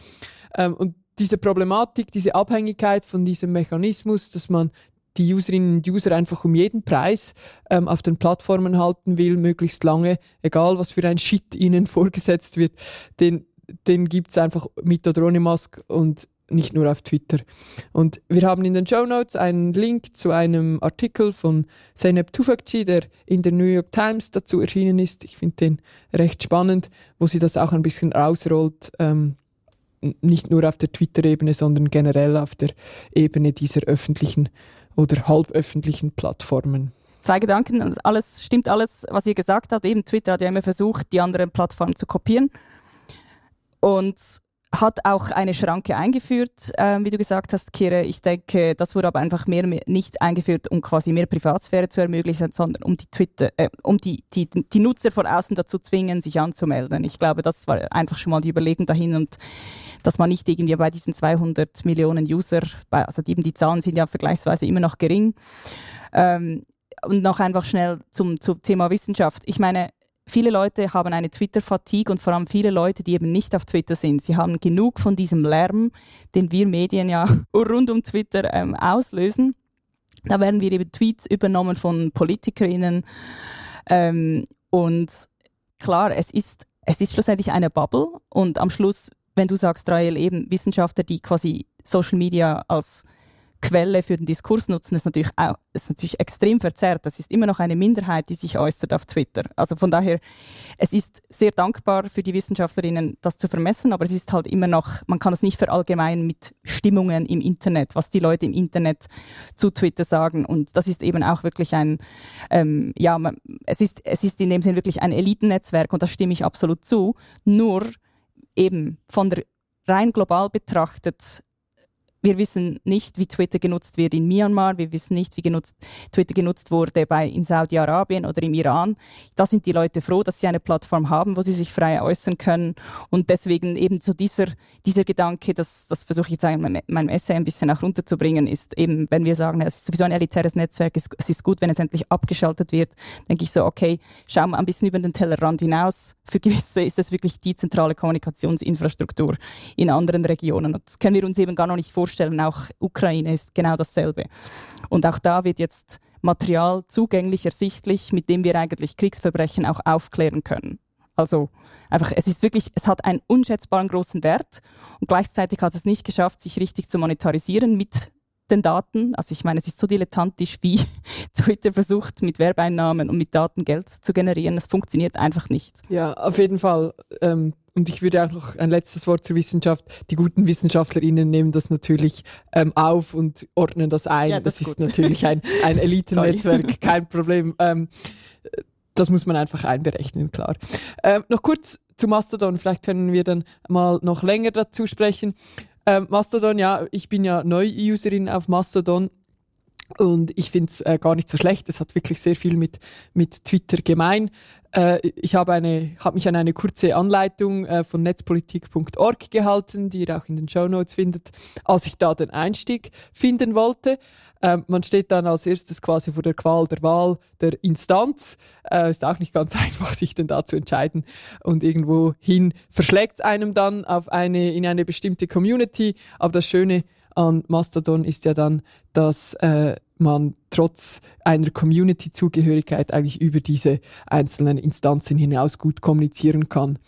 Ähm, und diese Problematik, diese Abhängigkeit von diesem Mechanismus, dass man die Userinnen und User einfach um jeden Preis ähm, auf den Plattformen halten will, möglichst lange, egal was für ein Shit ihnen [LAUGHS] vorgesetzt wird, den, den gibt's einfach mit oder ohne Mask und nicht nur auf Twitter. Und wir haben in den Show Notes einen Link zu einem Artikel von Zeynep Tufekci, der in der New York Times dazu erschienen ist. Ich finde den recht spannend, wo sie das auch ein bisschen ausrollt, ähm, nicht nur auf der Twitter-Ebene, sondern generell auf der Ebene dieser öffentlichen oder halböffentlichen Plattformen zwei Gedanken. Alles stimmt alles, was ihr gesagt habt. Eben Twitter hat ja immer versucht, die anderen Plattformen zu kopieren. Und hat auch eine Schranke eingeführt, äh, wie du gesagt hast, Kire. Ich denke, das wurde aber einfach mehr, mehr nicht eingeführt, um quasi mehr Privatsphäre zu ermöglichen, sondern um die Twitter, äh, um die, die, die Nutzer von außen dazu zwingen, sich anzumelden. Ich glaube, das war einfach schon mal die Überlegung dahin und dass man nicht irgendwie bei diesen 200 Millionen User, bei, also eben die Zahlen sind ja vergleichsweise immer noch gering. Ähm, und noch einfach schnell zum, zum Thema Wissenschaft. Ich meine, viele Leute haben eine Twitter-Fatigue und vor allem viele Leute, die eben nicht auf Twitter sind. Sie haben genug von diesem Lärm, den wir Medien ja [LAUGHS] rund um Twitter ähm, auslösen. Da werden wir eben Tweets übernommen von PolitikerInnen. Ähm, und klar, es ist, es ist schlussendlich eine Bubble und am Schluss, wenn du sagst, Rael, eben Wissenschaftler, die quasi Social Media als Quelle für den Diskurs nutzen, ist natürlich auch, ist natürlich extrem verzerrt. Das ist immer noch eine Minderheit, die sich äußert auf Twitter. Also von daher, es ist sehr dankbar für die Wissenschaftlerinnen, das zu vermessen, aber es ist halt immer noch, man kann es nicht verallgemeinern mit Stimmungen im Internet, was die Leute im Internet zu Twitter sagen. Und das ist eben auch wirklich ein, ähm, ja, man, es ist, es ist in dem Sinn wirklich ein Elitennetzwerk und da stimme ich absolut zu. Nur eben von der rein global betrachtet wir wissen nicht, wie Twitter genutzt wird in Myanmar. Wir wissen nicht, wie genutzt, Twitter genutzt wurde bei, in Saudi-Arabien oder im Iran. Da sind die Leute froh, dass sie eine Plattform haben, wo sie sich frei äußern können. Und deswegen eben so dieser, dieser Gedanke, das, das versuche ich jetzt in meinem, meinem Essay ein bisschen auch runterzubringen, ist eben, wenn wir sagen, es ist sowieso ein elitäres Netzwerk, es, es ist gut, wenn es endlich abgeschaltet wird, denke ich so, okay, schauen wir ein bisschen über den Tellerrand hinaus. Für gewisse ist es wirklich die zentrale Kommunikationsinfrastruktur in anderen Regionen. Und das können wir uns eben gar noch nicht vorstellen vorstellen, auch Ukraine ist genau dasselbe. Und auch da wird jetzt Material zugänglich, ersichtlich, mit dem wir eigentlich Kriegsverbrechen auch aufklären können. Also einfach, es ist wirklich, es hat einen unschätzbaren großen Wert und gleichzeitig hat es nicht geschafft, sich richtig zu monetarisieren mit den Daten. Also ich meine, es ist so dilettantisch, wie [LAUGHS] Twitter versucht, mit Werbeeinnahmen und mit Daten Geld zu generieren. Das funktioniert einfach nicht. Ja, auf jeden Fall. Ähm, und ich würde auch noch ein letztes Wort zur Wissenschaft. Die guten WissenschaftlerInnen nehmen das natürlich ähm, auf und ordnen das ein. Ja, das, das ist, natürlich ein, ein [LAUGHS] Elitennetzwerk, kein Problem. Ähm, das muss man einfach einberechnen, klar. Ähm, noch kurz zu Mastodon, vielleicht können wir dann mal noch länger dazu sprechen. Ähm, Mastodon, ja, ich bin ja Neu-Userin auf Mastodon und ich finde es äh, gar nicht so schlecht. Es hat wirklich sehr viel mit, mit Twitter gemein. Äh, ich habe eine, hab mich an eine kurze Anleitung äh, von netzpolitik.org gehalten, die ihr auch in den Show Notes findet, als ich da den Einstieg finden wollte. Ähm, man steht dann als erstes quasi vor der Qual der Wahl der Instanz. Äh, ist auch nicht ganz [LAUGHS] einfach, sich denn da zu entscheiden. Und irgendwo hin verschlägt einem dann auf eine, in eine bestimmte Community. Aber das Schöne an Mastodon ist ja dann, dass äh, man trotz einer Community-Zugehörigkeit eigentlich über diese einzelnen Instanzen hinaus gut kommunizieren kann.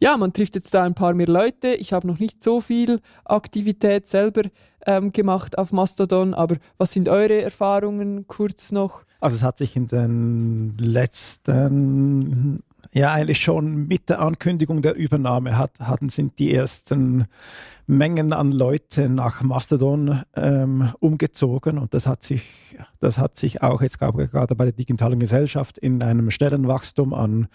Ja, man trifft jetzt da ein paar mehr Leute. Ich habe noch nicht so viel Aktivität selber ähm, gemacht auf Mastodon, aber was sind eure Erfahrungen kurz noch? Also es hat sich in den letzten ja eigentlich schon mit der Ankündigung der Übernahme hat, hatten sind die ersten Mengen an Leute nach Mastodon ähm, umgezogen und das hat sich, das hat sich auch jetzt gerade bei der digitalen Gesellschaft in einem schnellen Wachstum an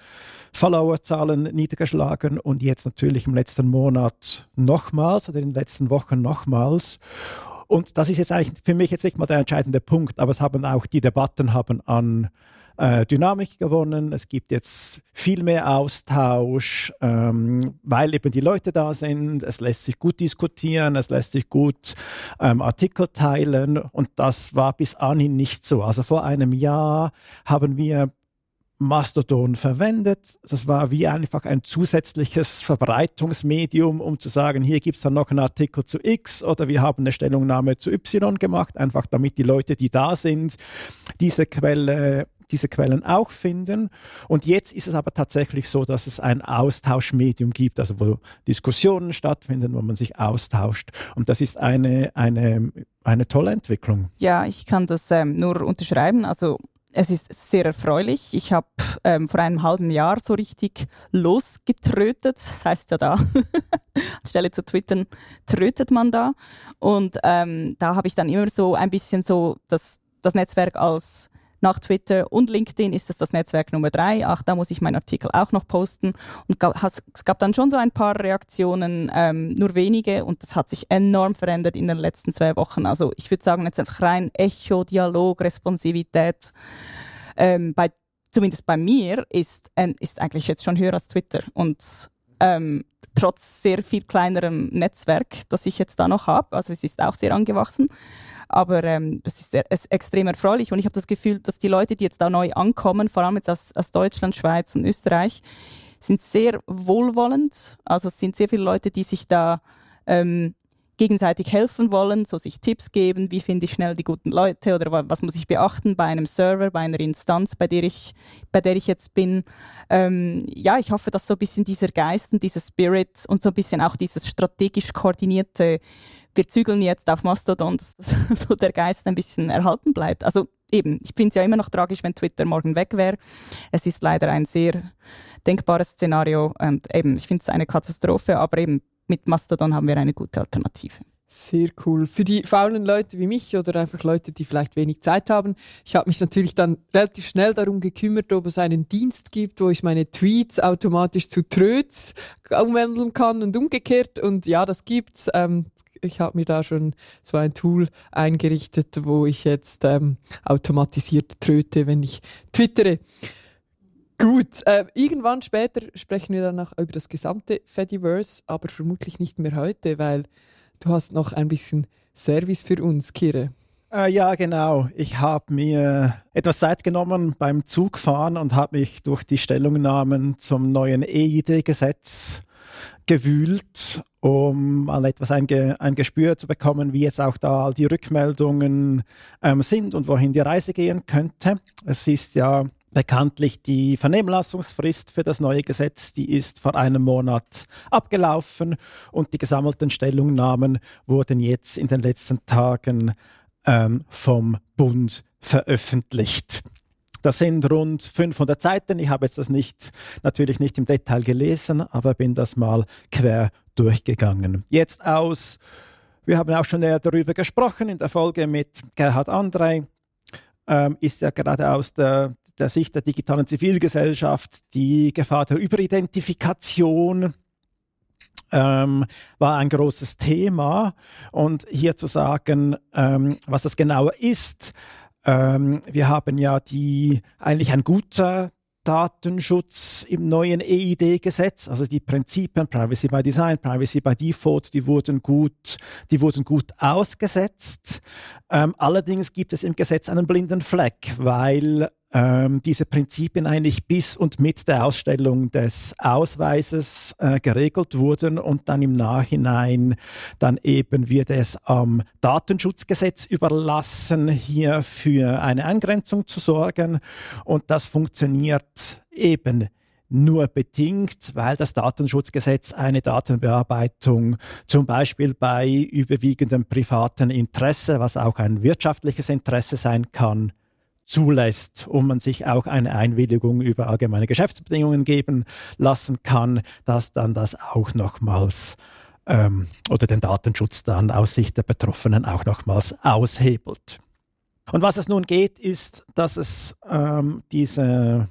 Followerzahlen niedergeschlagen und jetzt natürlich im letzten Monat nochmals oder in den letzten Wochen nochmals. Und das ist jetzt eigentlich für mich jetzt nicht mal der entscheidende Punkt, aber es haben auch die Debatten haben an äh, Dynamik gewonnen. Es gibt jetzt viel mehr Austausch, ähm, weil eben die Leute da sind. Es lässt sich gut diskutieren, es lässt sich gut ähm, Artikel teilen und das war bis anhin nicht so. Also vor einem Jahr haben wir Mastodon verwendet. Das war wie einfach ein zusätzliches Verbreitungsmedium, um zu sagen, hier gibt es dann noch einen Artikel zu X oder wir haben eine Stellungnahme zu Y gemacht, einfach damit die Leute, die da sind, diese Quelle diese Quellen auch finden. Und jetzt ist es aber tatsächlich so, dass es ein Austauschmedium gibt, also wo Diskussionen stattfinden, wo man sich austauscht. Und das ist eine, eine, eine tolle Entwicklung. Ja, ich kann das ähm, nur unterschreiben. Also es ist sehr erfreulich. Ich habe ähm, vor einem halben Jahr so richtig losgetrötet. Das heißt ja da, [LAUGHS] anstelle zu twittern, trötet man da. Und ähm, da habe ich dann immer so ein bisschen so das, das Netzwerk als nach Twitter und LinkedIn ist es das Netzwerk Nummer drei. Ach, da muss ich meinen Artikel auch noch posten. Und es gab dann schon so ein paar Reaktionen, ähm, nur wenige, und das hat sich enorm verändert in den letzten zwei Wochen. Also ich würde sagen, jetzt einfach rein Echo, Dialog, Responsivität. Ähm, bei, zumindest bei mir ist, ist eigentlich jetzt schon höher als Twitter. Und ähm, trotz sehr viel kleinerem Netzwerk, das ich jetzt da noch habe, also es ist auch sehr angewachsen, aber ähm, das ist, sehr, ist extrem erfreulich und ich habe das Gefühl, dass die Leute, die jetzt da neu ankommen, vor allem jetzt aus, aus Deutschland, Schweiz und Österreich, sind sehr wohlwollend. Also es sind sehr viele Leute, die sich da ähm, gegenseitig helfen wollen, so sich Tipps geben, wie finde ich schnell die guten Leute oder was muss ich beachten bei einem Server, bei einer Instanz, bei der ich, bei der ich jetzt bin. Ähm, ja, ich hoffe, dass so ein bisschen dieser Geist und dieser Spirit und so ein bisschen auch dieses strategisch koordinierte wir zügeln jetzt auf Mastodon, dass, dass [LAUGHS] so der Geist ein bisschen erhalten bleibt. Also eben, ich finde es ja immer noch tragisch, wenn Twitter morgen weg wäre. Es ist leider ein sehr denkbares Szenario und eben, ich finde es eine Katastrophe, aber eben mit Mastodon haben wir eine gute Alternative. Sehr cool. Für die faulen Leute wie mich oder einfach Leute, die vielleicht wenig Zeit haben, ich habe mich natürlich dann relativ schnell darum gekümmert, ob es einen Dienst gibt, wo ich meine Tweets automatisch zu Tröts umwandeln kann und umgekehrt. Und ja, das gibt's. Ähm, ich habe mir da schon so ein Tool eingerichtet, wo ich jetzt ähm, automatisiert tröte, wenn ich twittere. Gut, äh, irgendwann später sprechen wir dann noch über das gesamte Fediverse, aber vermutlich nicht mehr heute, weil du hast noch ein bisschen Service für uns, Kire. Äh, ja, genau. Ich habe mir etwas Zeit genommen beim Zugfahren und habe mich durch die Stellungnahmen zum neuen EID-Gesetz gewühlt, um mal etwas ein, ein Gespür zu bekommen, wie jetzt auch da die Rückmeldungen ähm, sind und wohin die Reise gehen könnte. Es ist ja Bekanntlich die Vernehmlassungsfrist für das neue Gesetz, die ist vor einem Monat abgelaufen und die gesammelten Stellungnahmen wurden jetzt in den letzten Tagen ähm, vom Bund veröffentlicht. Das sind rund 500 Seiten. Ich habe jetzt das nicht, natürlich nicht im Detail gelesen, aber bin das mal quer durchgegangen. Jetzt aus, wir haben auch schon näher darüber gesprochen in der Folge mit Gerhard Andrei, ähm, ist ja gerade aus der der Sicht der digitalen Zivilgesellschaft die Gefahr der Überidentifikation ähm, war ein großes Thema. Und hier zu sagen, ähm, was das genauer ist, ähm, wir haben ja die eigentlich ein guter Datenschutz im neuen EID-Gesetz, also die Prinzipien Privacy by Design, Privacy by Default, die wurden gut, die wurden gut ausgesetzt. Ähm, allerdings gibt es im Gesetz einen blinden Fleck, weil ähm, diese Prinzipien eigentlich bis und mit der Ausstellung des Ausweises äh, geregelt wurden und dann im Nachhinein dann eben wird es am Datenschutzgesetz überlassen, hier für eine Eingrenzung zu sorgen. Und das funktioniert eben nur bedingt, weil das Datenschutzgesetz eine Datenbearbeitung zum Beispiel bei überwiegendem privaten Interesse, was auch ein wirtschaftliches Interesse sein kann, zulässt und man sich auch eine Einwilligung über allgemeine Geschäftsbedingungen geben lassen kann, dass dann das auch nochmals ähm, oder den Datenschutz dann aus Sicht der Betroffenen auch nochmals aushebelt. Und was es nun geht, ist, dass es ähm, diese,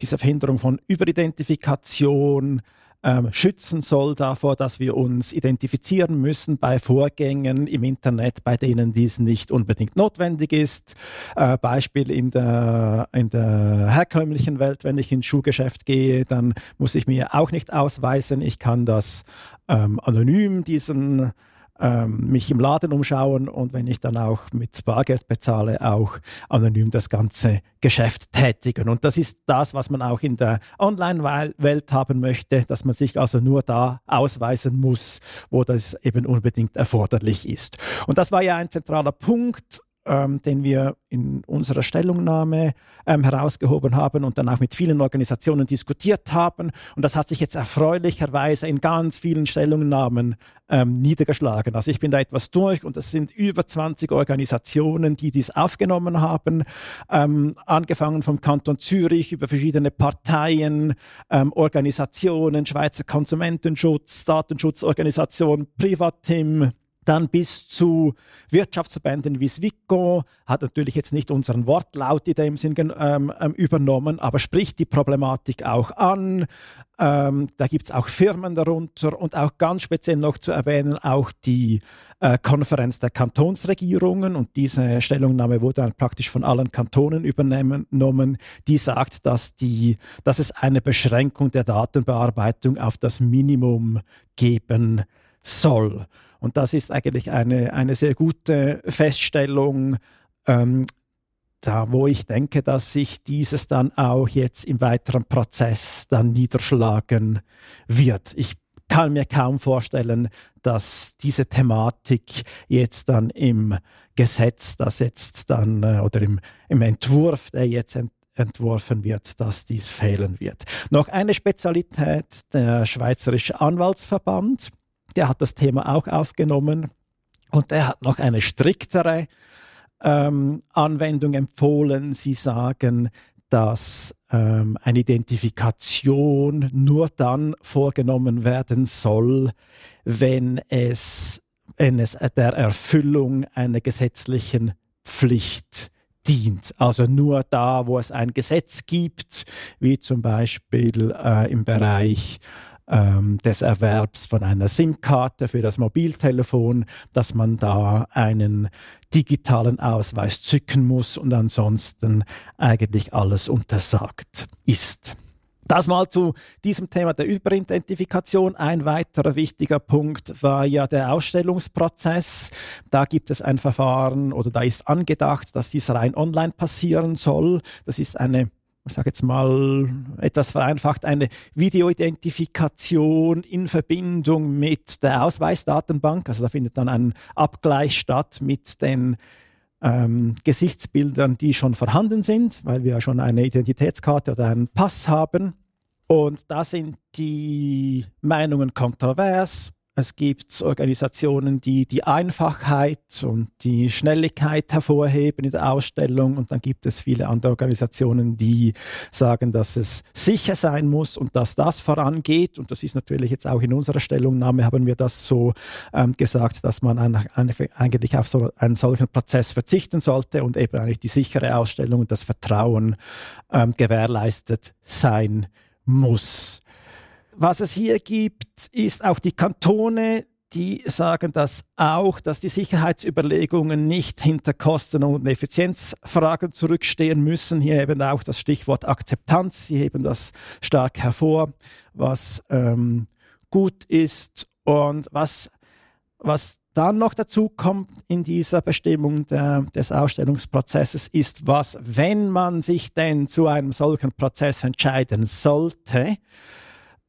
diese Verhinderung von Überidentifikation, ähm, schützen soll davor, dass wir uns identifizieren müssen bei Vorgängen im Internet, bei denen dies nicht unbedingt notwendig ist. Äh, Beispiel in der, in der herkömmlichen Welt, wenn ich ins Schuhgeschäft gehe, dann muss ich mir auch nicht ausweisen. Ich kann das ähm, anonym diesen ähm, mich im Laden umschauen und wenn ich dann auch mit Bargeld bezahle, auch anonym das ganze Geschäft tätigen. Und das ist das, was man auch in der Online-Welt haben möchte, dass man sich also nur da ausweisen muss, wo das eben unbedingt erforderlich ist. Und das war ja ein zentraler Punkt ähm, den wir in unserer Stellungnahme ähm, herausgehoben haben und dann auch mit vielen Organisationen diskutiert haben. Und das hat sich jetzt erfreulicherweise in ganz vielen Stellungnahmen ähm, niedergeschlagen. Also ich bin da etwas durch und es sind über 20 Organisationen, die dies aufgenommen haben, ähm, angefangen vom Kanton Zürich über verschiedene Parteien, ähm, Organisationen, Schweizer Konsumentenschutz, Datenschutzorganisation, Privatim, dann bis zu Wirtschaftsverbänden wie Swico, hat natürlich jetzt nicht unseren Wortlaut in dem Sinn ähm, ähm, übernommen, aber spricht die Problematik auch an. Ähm, da gibt es auch Firmen darunter und auch ganz speziell noch zu erwähnen, auch die äh, Konferenz der Kantonsregierungen und diese Stellungnahme wurde dann praktisch von allen Kantonen übernommen, die sagt, dass, die, dass es eine Beschränkung der Datenbearbeitung auf das Minimum geben soll. Und das ist eigentlich eine, eine sehr gute Feststellung, ähm, da wo ich denke, dass sich dieses dann auch jetzt im weiteren Prozess dann niederschlagen wird. Ich kann mir kaum vorstellen, dass diese Thematik jetzt dann im Gesetz, das jetzt dann äh, oder im, im Entwurf, der jetzt ent entworfen wird, dass dies fehlen wird. Noch eine Spezialität, der Schweizerische Anwaltsverband der hat das Thema auch aufgenommen und der hat noch eine striktere ähm, Anwendung empfohlen. Sie sagen, dass ähm, eine Identifikation nur dann vorgenommen werden soll, wenn es, wenn es der Erfüllung einer gesetzlichen Pflicht dient. Also nur da, wo es ein Gesetz gibt, wie zum Beispiel äh, im Bereich ähm, des Erwerbs von einer SIM-Karte für das Mobiltelefon, dass man da einen digitalen Ausweis zücken muss und ansonsten eigentlich alles untersagt ist. Das mal zu diesem Thema der Überidentifikation. Ein weiterer wichtiger Punkt war ja der Ausstellungsprozess. Da gibt es ein Verfahren oder da ist angedacht, dass dies rein online passieren soll. Das ist eine ich sage jetzt mal etwas vereinfacht, eine Videoidentifikation in Verbindung mit der Ausweisdatenbank. Also da findet dann ein Abgleich statt mit den ähm, Gesichtsbildern, die schon vorhanden sind, weil wir ja schon eine Identitätskarte oder einen Pass haben. Und da sind die Meinungen kontrovers. Es gibt Organisationen, die die Einfachheit und die Schnelligkeit hervorheben in der Ausstellung. Und dann gibt es viele andere Organisationen, die sagen, dass es sicher sein muss und dass das vorangeht. Und das ist natürlich jetzt auch in unserer Stellungnahme, haben wir das so ähm, gesagt, dass man eine, eine, eigentlich auf so einen solchen Prozess verzichten sollte und eben eigentlich die sichere Ausstellung und das Vertrauen ähm, gewährleistet sein muss. Was es hier gibt, ist auch die Kantone, die sagen das auch, dass die Sicherheitsüberlegungen nicht hinter Kosten- und Effizienzfragen zurückstehen müssen. Hier eben auch das Stichwort Akzeptanz. Sie heben das stark hervor, was ähm, gut ist und was, was dann noch dazu kommt in dieser Bestimmung der, des Ausstellungsprozesses ist, was, wenn man sich denn zu einem solchen Prozess entscheiden sollte,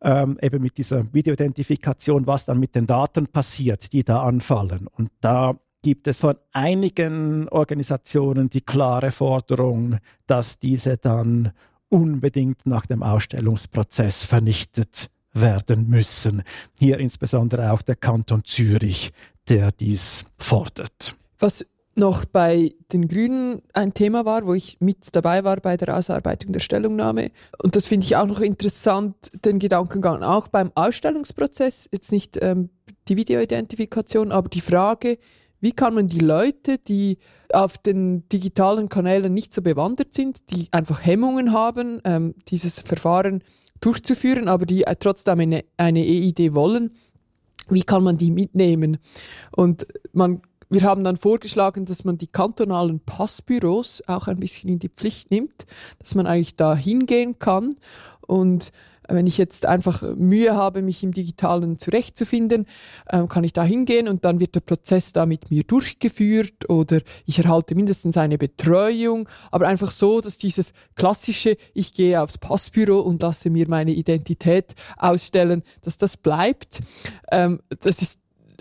ähm, eben mit dieser Videoidentifikation, was dann mit den Daten passiert, die da anfallen. Und da gibt es von einigen Organisationen die klare Forderung, dass diese dann unbedingt nach dem Ausstellungsprozess vernichtet werden müssen. Hier insbesondere auch der Kanton Zürich, der dies fordert. Was noch bei den Grünen ein Thema war, wo ich mit dabei war bei der Ausarbeitung der Stellungnahme. Und das finde ich auch noch interessant, den Gedankengang auch beim Ausstellungsprozess, jetzt nicht ähm, die Videoidentifikation, aber die Frage, wie kann man die Leute, die auf den digitalen Kanälen nicht so bewandert sind, die einfach Hemmungen haben, ähm, dieses Verfahren durchzuführen, aber die äh, trotzdem eine, eine EID wollen, wie kann man die mitnehmen? Und man wir haben dann vorgeschlagen, dass man die kantonalen Passbüros auch ein bisschen in die Pflicht nimmt, dass man eigentlich da hingehen kann und wenn ich jetzt einfach Mühe habe, mich im Digitalen zurechtzufinden, ähm, kann ich da hingehen und dann wird der Prozess da mit mir durchgeführt oder ich erhalte mindestens eine Betreuung, aber einfach so, dass dieses klassische, ich gehe aufs Passbüro und lasse mir meine Identität ausstellen, dass das bleibt. Ähm, das ist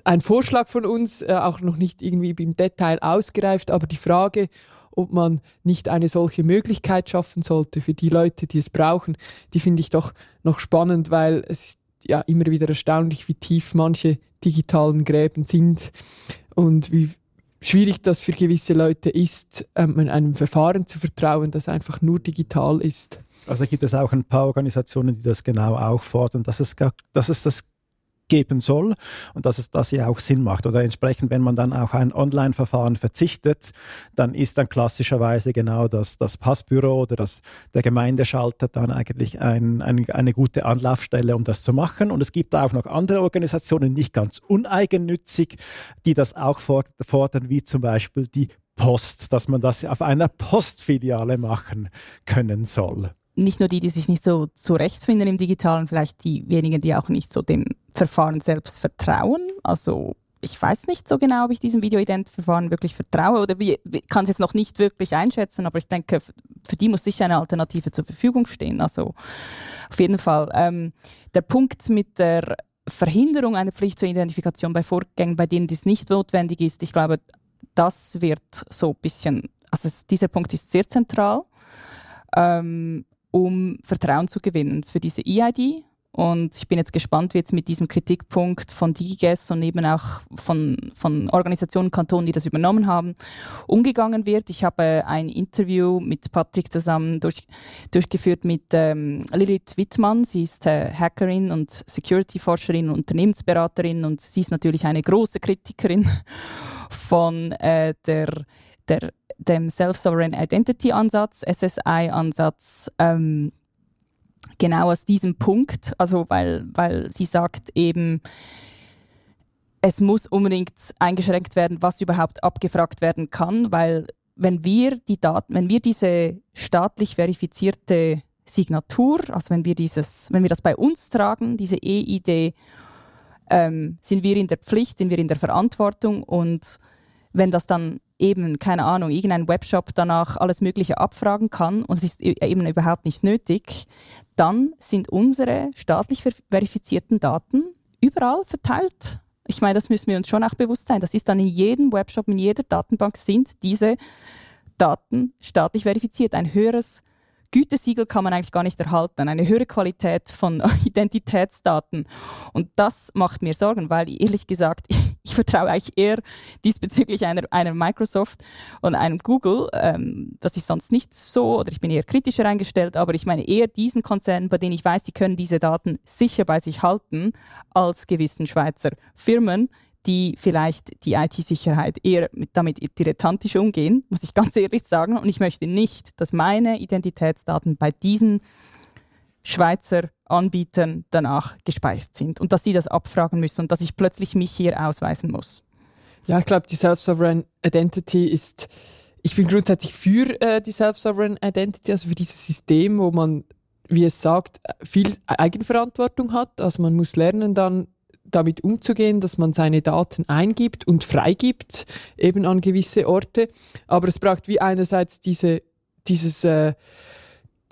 ein Vorschlag von uns, äh, auch noch nicht irgendwie im Detail ausgereift, aber die Frage, ob man nicht eine solche Möglichkeit schaffen sollte für die Leute, die es brauchen, die finde ich doch noch spannend, weil es ist ja immer wieder erstaunlich, wie tief manche digitalen Gräben sind und wie schwierig das für gewisse Leute ist, ähm, einem Verfahren zu vertrauen, das einfach nur digital ist. Also gibt es auch ein paar Organisationen, die das genau auch fordern, dass es, dass es das geben soll und dass es das ja auch Sinn macht. Oder entsprechend, wenn man dann auch ein Online-Verfahren verzichtet, dann ist dann klassischerweise genau das, das Passbüro oder das, der Gemeindeschalter dann eigentlich ein, ein, eine gute Anlaufstelle, um das zu machen. Und es gibt auch noch andere Organisationen, nicht ganz uneigennützig, die das auch fordern, wie zum Beispiel die Post, dass man das auf einer Postfiliale machen können soll nicht nur die, die sich nicht so zurechtfinden im Digitalen, vielleicht die wenigen, die auch nicht so dem Verfahren selbst vertrauen. Also ich weiß nicht so genau, ob ich diesem Videoident-Verfahren wirklich vertraue oder wie, kann es jetzt noch nicht wirklich einschätzen, aber ich denke, für die muss sicher eine Alternative zur Verfügung stehen. Also auf jeden Fall. Ähm, der Punkt mit der Verhinderung einer Pflicht zur Identifikation bei Vorgängen, bei denen dies nicht notwendig ist, ich glaube, das wird so ein bisschen, also dieser Punkt ist sehr zentral. Ähm, um Vertrauen zu gewinnen für diese EID. Und ich bin jetzt gespannt, wie jetzt mit diesem Kritikpunkt von DigiGuess und eben auch von, von Organisationen, Kantonen, die das übernommen haben, umgegangen wird. Ich habe ein Interview mit Patrick zusammen durch, durchgeführt mit ähm, Lilith Wittmann. Sie ist äh, Hackerin und Security-Forscherin und Unternehmensberaterin und sie ist natürlich eine große Kritikerin [LAUGHS] von äh, der, der dem Self-Sovereign Identity Ansatz, SSI Ansatz, ähm, genau aus diesem Punkt, also weil, weil sie sagt eben, es muss unbedingt eingeschränkt werden, was überhaupt abgefragt werden kann, weil wenn wir die Daten, wenn wir diese staatlich verifizierte Signatur, also wenn wir dieses, wenn wir das bei uns tragen, diese EID, ähm, sind wir in der Pflicht, sind wir in der Verantwortung und wenn das dann eben, keine Ahnung, irgendein Webshop danach alles Mögliche abfragen kann und es ist e-, eben überhaupt nicht nötig, dann sind unsere staatlich verifizierten Daten überall verteilt Ich meine, das müssen wir uns schon auch bewusst sein. Das ist dann in jedem Webshop, in jeder Datenbank sind diese Daten staatlich verifiziert. Ein höheres Gütesiegel kann man eigentlich gar nicht erhalten, eine höhere Qualität von [LAUGHS] Identitätsdaten. Und das macht mir Sorgen, weil ehrlich gesagt, ich vertraue eigentlich eher diesbezüglich einer, einer Microsoft und einem Google, ähm, das ist sonst nicht so, oder ich bin eher kritischer eingestellt, aber ich meine eher diesen Konzernen, bei denen ich weiß, die können diese Daten sicher bei sich halten, als gewissen Schweizer Firmen, die vielleicht die IT-Sicherheit eher damit dilettantisch umgehen, muss ich [LAUGHS] ganz ehrlich sagen. Und ich möchte nicht, dass meine Identitätsdaten bei diesen Schweizer Anbietern danach gespeist sind und dass sie das abfragen müssen und dass ich plötzlich mich hier ausweisen muss. Ja, ich glaube, die Self-Sovereign Identity ist, ich bin grundsätzlich für äh, die Self-Sovereign Identity, also für dieses System, wo man, wie es sagt, viel Eigenverantwortung hat. Also man muss lernen dann damit umzugehen, dass man seine Daten eingibt und freigibt, eben an gewisse Orte. Aber es braucht wie einerseits diese, dieses, äh,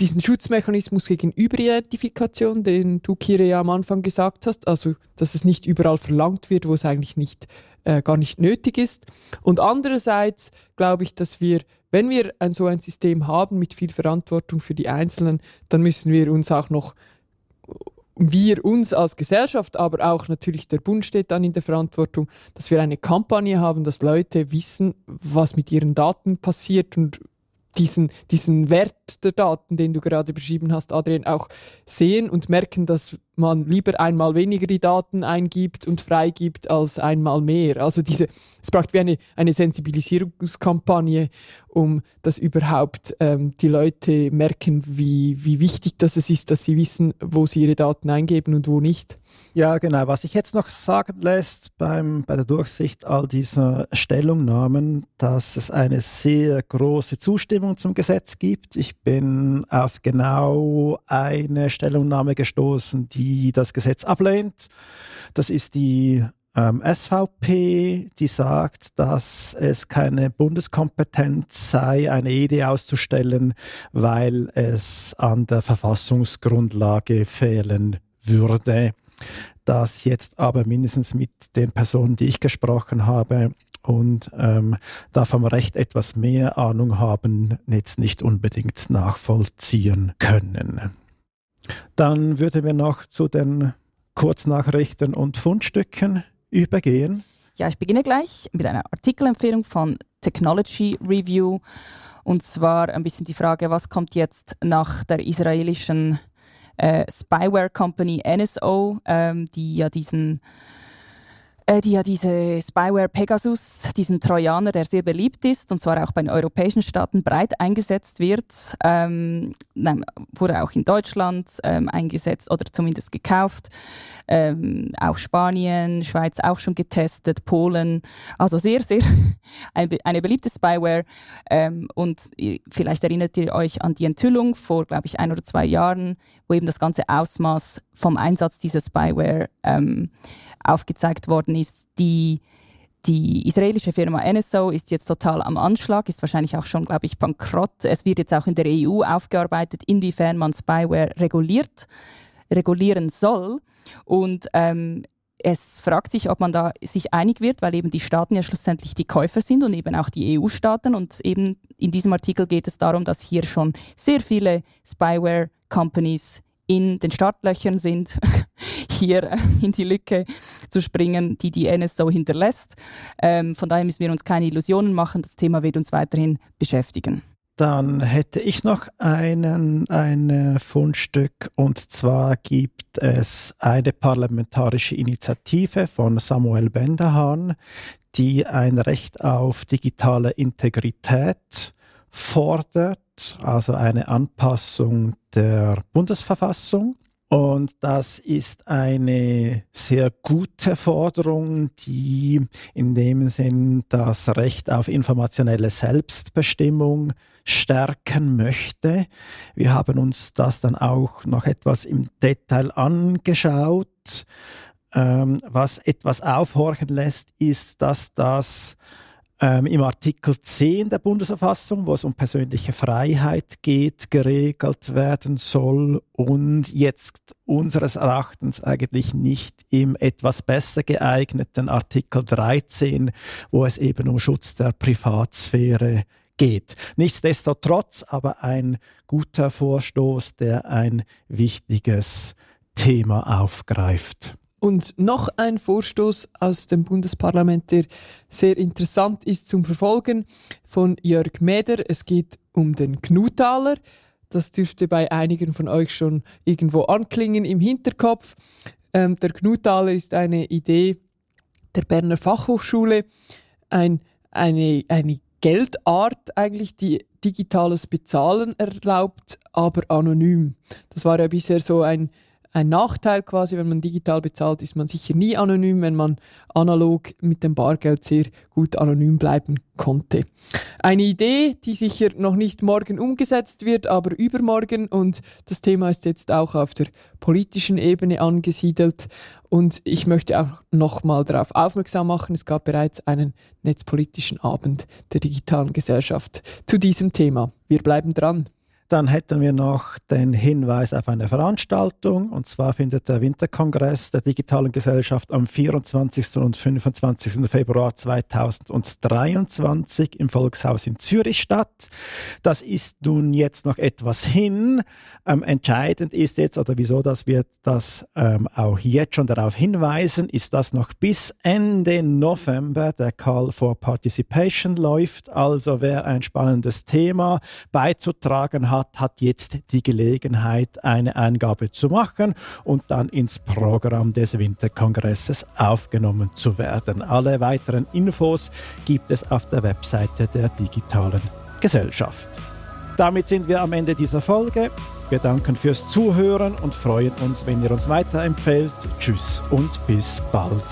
diesen Schutzmechanismus gegen Überidentifikation, den du, Kire, ja am Anfang gesagt hast, also dass es nicht überall verlangt wird, wo es eigentlich nicht äh, gar nicht nötig ist. Und andererseits glaube ich, dass wir, wenn wir ein so ein System haben mit viel Verantwortung für die Einzelnen, dann müssen wir uns auch noch wir uns als Gesellschaft, aber auch natürlich der Bund steht dann in der Verantwortung, dass wir eine Kampagne haben, dass Leute wissen, was mit ihren Daten passiert und diesen, diesen Wert der Daten, den du gerade beschrieben hast, Adrian, auch sehen und merken, dass man lieber einmal weniger die Daten eingibt und freigibt als einmal mehr. Also diese, es braucht wie eine, eine Sensibilisierungskampagne, um dass überhaupt ähm, die Leute merken, wie, wie wichtig das ist, dass sie wissen, wo sie ihre Daten eingeben und wo nicht. Ja, genau. Was sich jetzt noch sagen lässt beim, bei der Durchsicht all dieser Stellungnahmen, dass es eine sehr große Zustimmung zum Gesetz gibt. Ich bin auf genau eine Stellungnahme gestoßen, die das Gesetz ablehnt. Das ist die ähm, SVP, die sagt, dass es keine Bundeskompetenz sei, eine Idee auszustellen, weil es an der Verfassungsgrundlage fehlen würde das jetzt aber mindestens mit den Personen, die ich gesprochen habe und ähm, da vom Recht etwas mehr Ahnung haben, jetzt nicht unbedingt nachvollziehen können. Dann würden wir noch zu den Kurznachrichten und Fundstücken übergehen. Ja, ich beginne gleich mit einer Artikelempfehlung von Technology Review. Und zwar ein bisschen die Frage, was kommt jetzt nach der israelischen äh, Spyware Company NSO, ähm, die ja diesen die ja diese Spyware Pegasus, diesen Trojaner, der sehr beliebt ist und zwar auch bei den europäischen Staaten breit eingesetzt wird, ähm, nein, wurde auch in Deutschland ähm, eingesetzt oder zumindest gekauft, ähm, auch Spanien, Schweiz auch schon getestet, Polen, also sehr, sehr [LAUGHS] eine, eine beliebte Spyware. Ähm, und vielleicht erinnert ihr euch an die Enthüllung vor, glaube ich, ein oder zwei Jahren, wo eben das ganze Ausmaß vom Einsatz dieser Spyware ähm, aufgezeigt worden ist. Die, die israelische Firma NSO ist jetzt total am Anschlag, ist wahrscheinlich auch schon, glaube ich, bankrott. Es wird jetzt auch in der EU aufgearbeitet, inwiefern man Spyware reguliert, regulieren soll. Und ähm, es fragt sich, ob man da sich einig wird, weil eben die Staaten ja schlussendlich die Käufer sind und eben auch die EU-Staaten. Und eben in diesem Artikel geht es darum, dass hier schon sehr viele Spyware-Companies in den Startlöchern sind, [LAUGHS] hier äh, in die Lücke zu springen, die die NSO hinterlässt. Ähm, von daher müssen wir uns keine Illusionen machen. Das Thema wird uns weiterhin beschäftigen. Dann hätte ich noch einen, ein Fundstück und zwar gibt es eine parlamentarische Initiative von Samuel Benderhahn, die ein Recht auf digitale Integrität fordert, also eine Anpassung der Bundesverfassung. Und das ist eine sehr gute Forderung, die in dem Sinn das Recht auf informationelle Selbstbestimmung stärken möchte. Wir haben uns das dann auch noch etwas im Detail angeschaut. Ähm, was etwas aufhorchen lässt, ist, dass das ähm, im Artikel 10 der Bundesverfassung, wo es um persönliche Freiheit geht, geregelt werden soll und jetzt unseres Erachtens eigentlich nicht im etwas besser geeigneten Artikel 13, wo es eben um Schutz der Privatsphäre geht. Nichtsdestotrotz aber ein guter Vorstoß, der ein wichtiges Thema aufgreift. Und noch ein Vorstoß aus dem Bundesparlament, der sehr interessant ist zum Verfolgen, von Jörg Meder. Es geht um den Knutaler. Das dürfte bei einigen von euch schon irgendwo anklingen im Hinterkopf. Ähm, der Knutaler ist eine Idee der Berner Fachhochschule, ein, eine, eine Geldart eigentlich, die digitales Bezahlen erlaubt, aber anonym. Das war ja bisher so ein ein Nachteil quasi, wenn man digital bezahlt, ist man sicher nie anonym, wenn man analog mit dem Bargeld sehr gut anonym bleiben konnte. Eine Idee, die sicher noch nicht morgen umgesetzt wird, aber übermorgen und das Thema ist jetzt auch auf der politischen Ebene angesiedelt und ich möchte auch nochmal darauf aufmerksam machen, es gab bereits einen netzpolitischen Abend der digitalen Gesellschaft zu diesem Thema. Wir bleiben dran. Dann hätten wir noch den Hinweis auf eine Veranstaltung. Und zwar findet der Winterkongress der digitalen Gesellschaft am 24. und 25. Februar 2023 im Volkshaus in Zürich statt. Das ist nun jetzt noch etwas hin. Ähm, entscheidend ist jetzt, oder wieso, dass wir das ähm, auch jetzt schon darauf hinweisen, ist, dass noch bis Ende November der Call for Participation läuft. Also wer ein spannendes Thema beizutragen hat, hat, hat jetzt die Gelegenheit, eine Eingabe zu machen und dann ins Programm des Winterkongresses aufgenommen zu werden. Alle weiteren Infos gibt es auf der Webseite der digitalen Gesellschaft. Damit sind wir am Ende dieser Folge. Wir danken fürs Zuhören und freuen uns, wenn ihr uns weiterempfehlt. Tschüss und bis bald.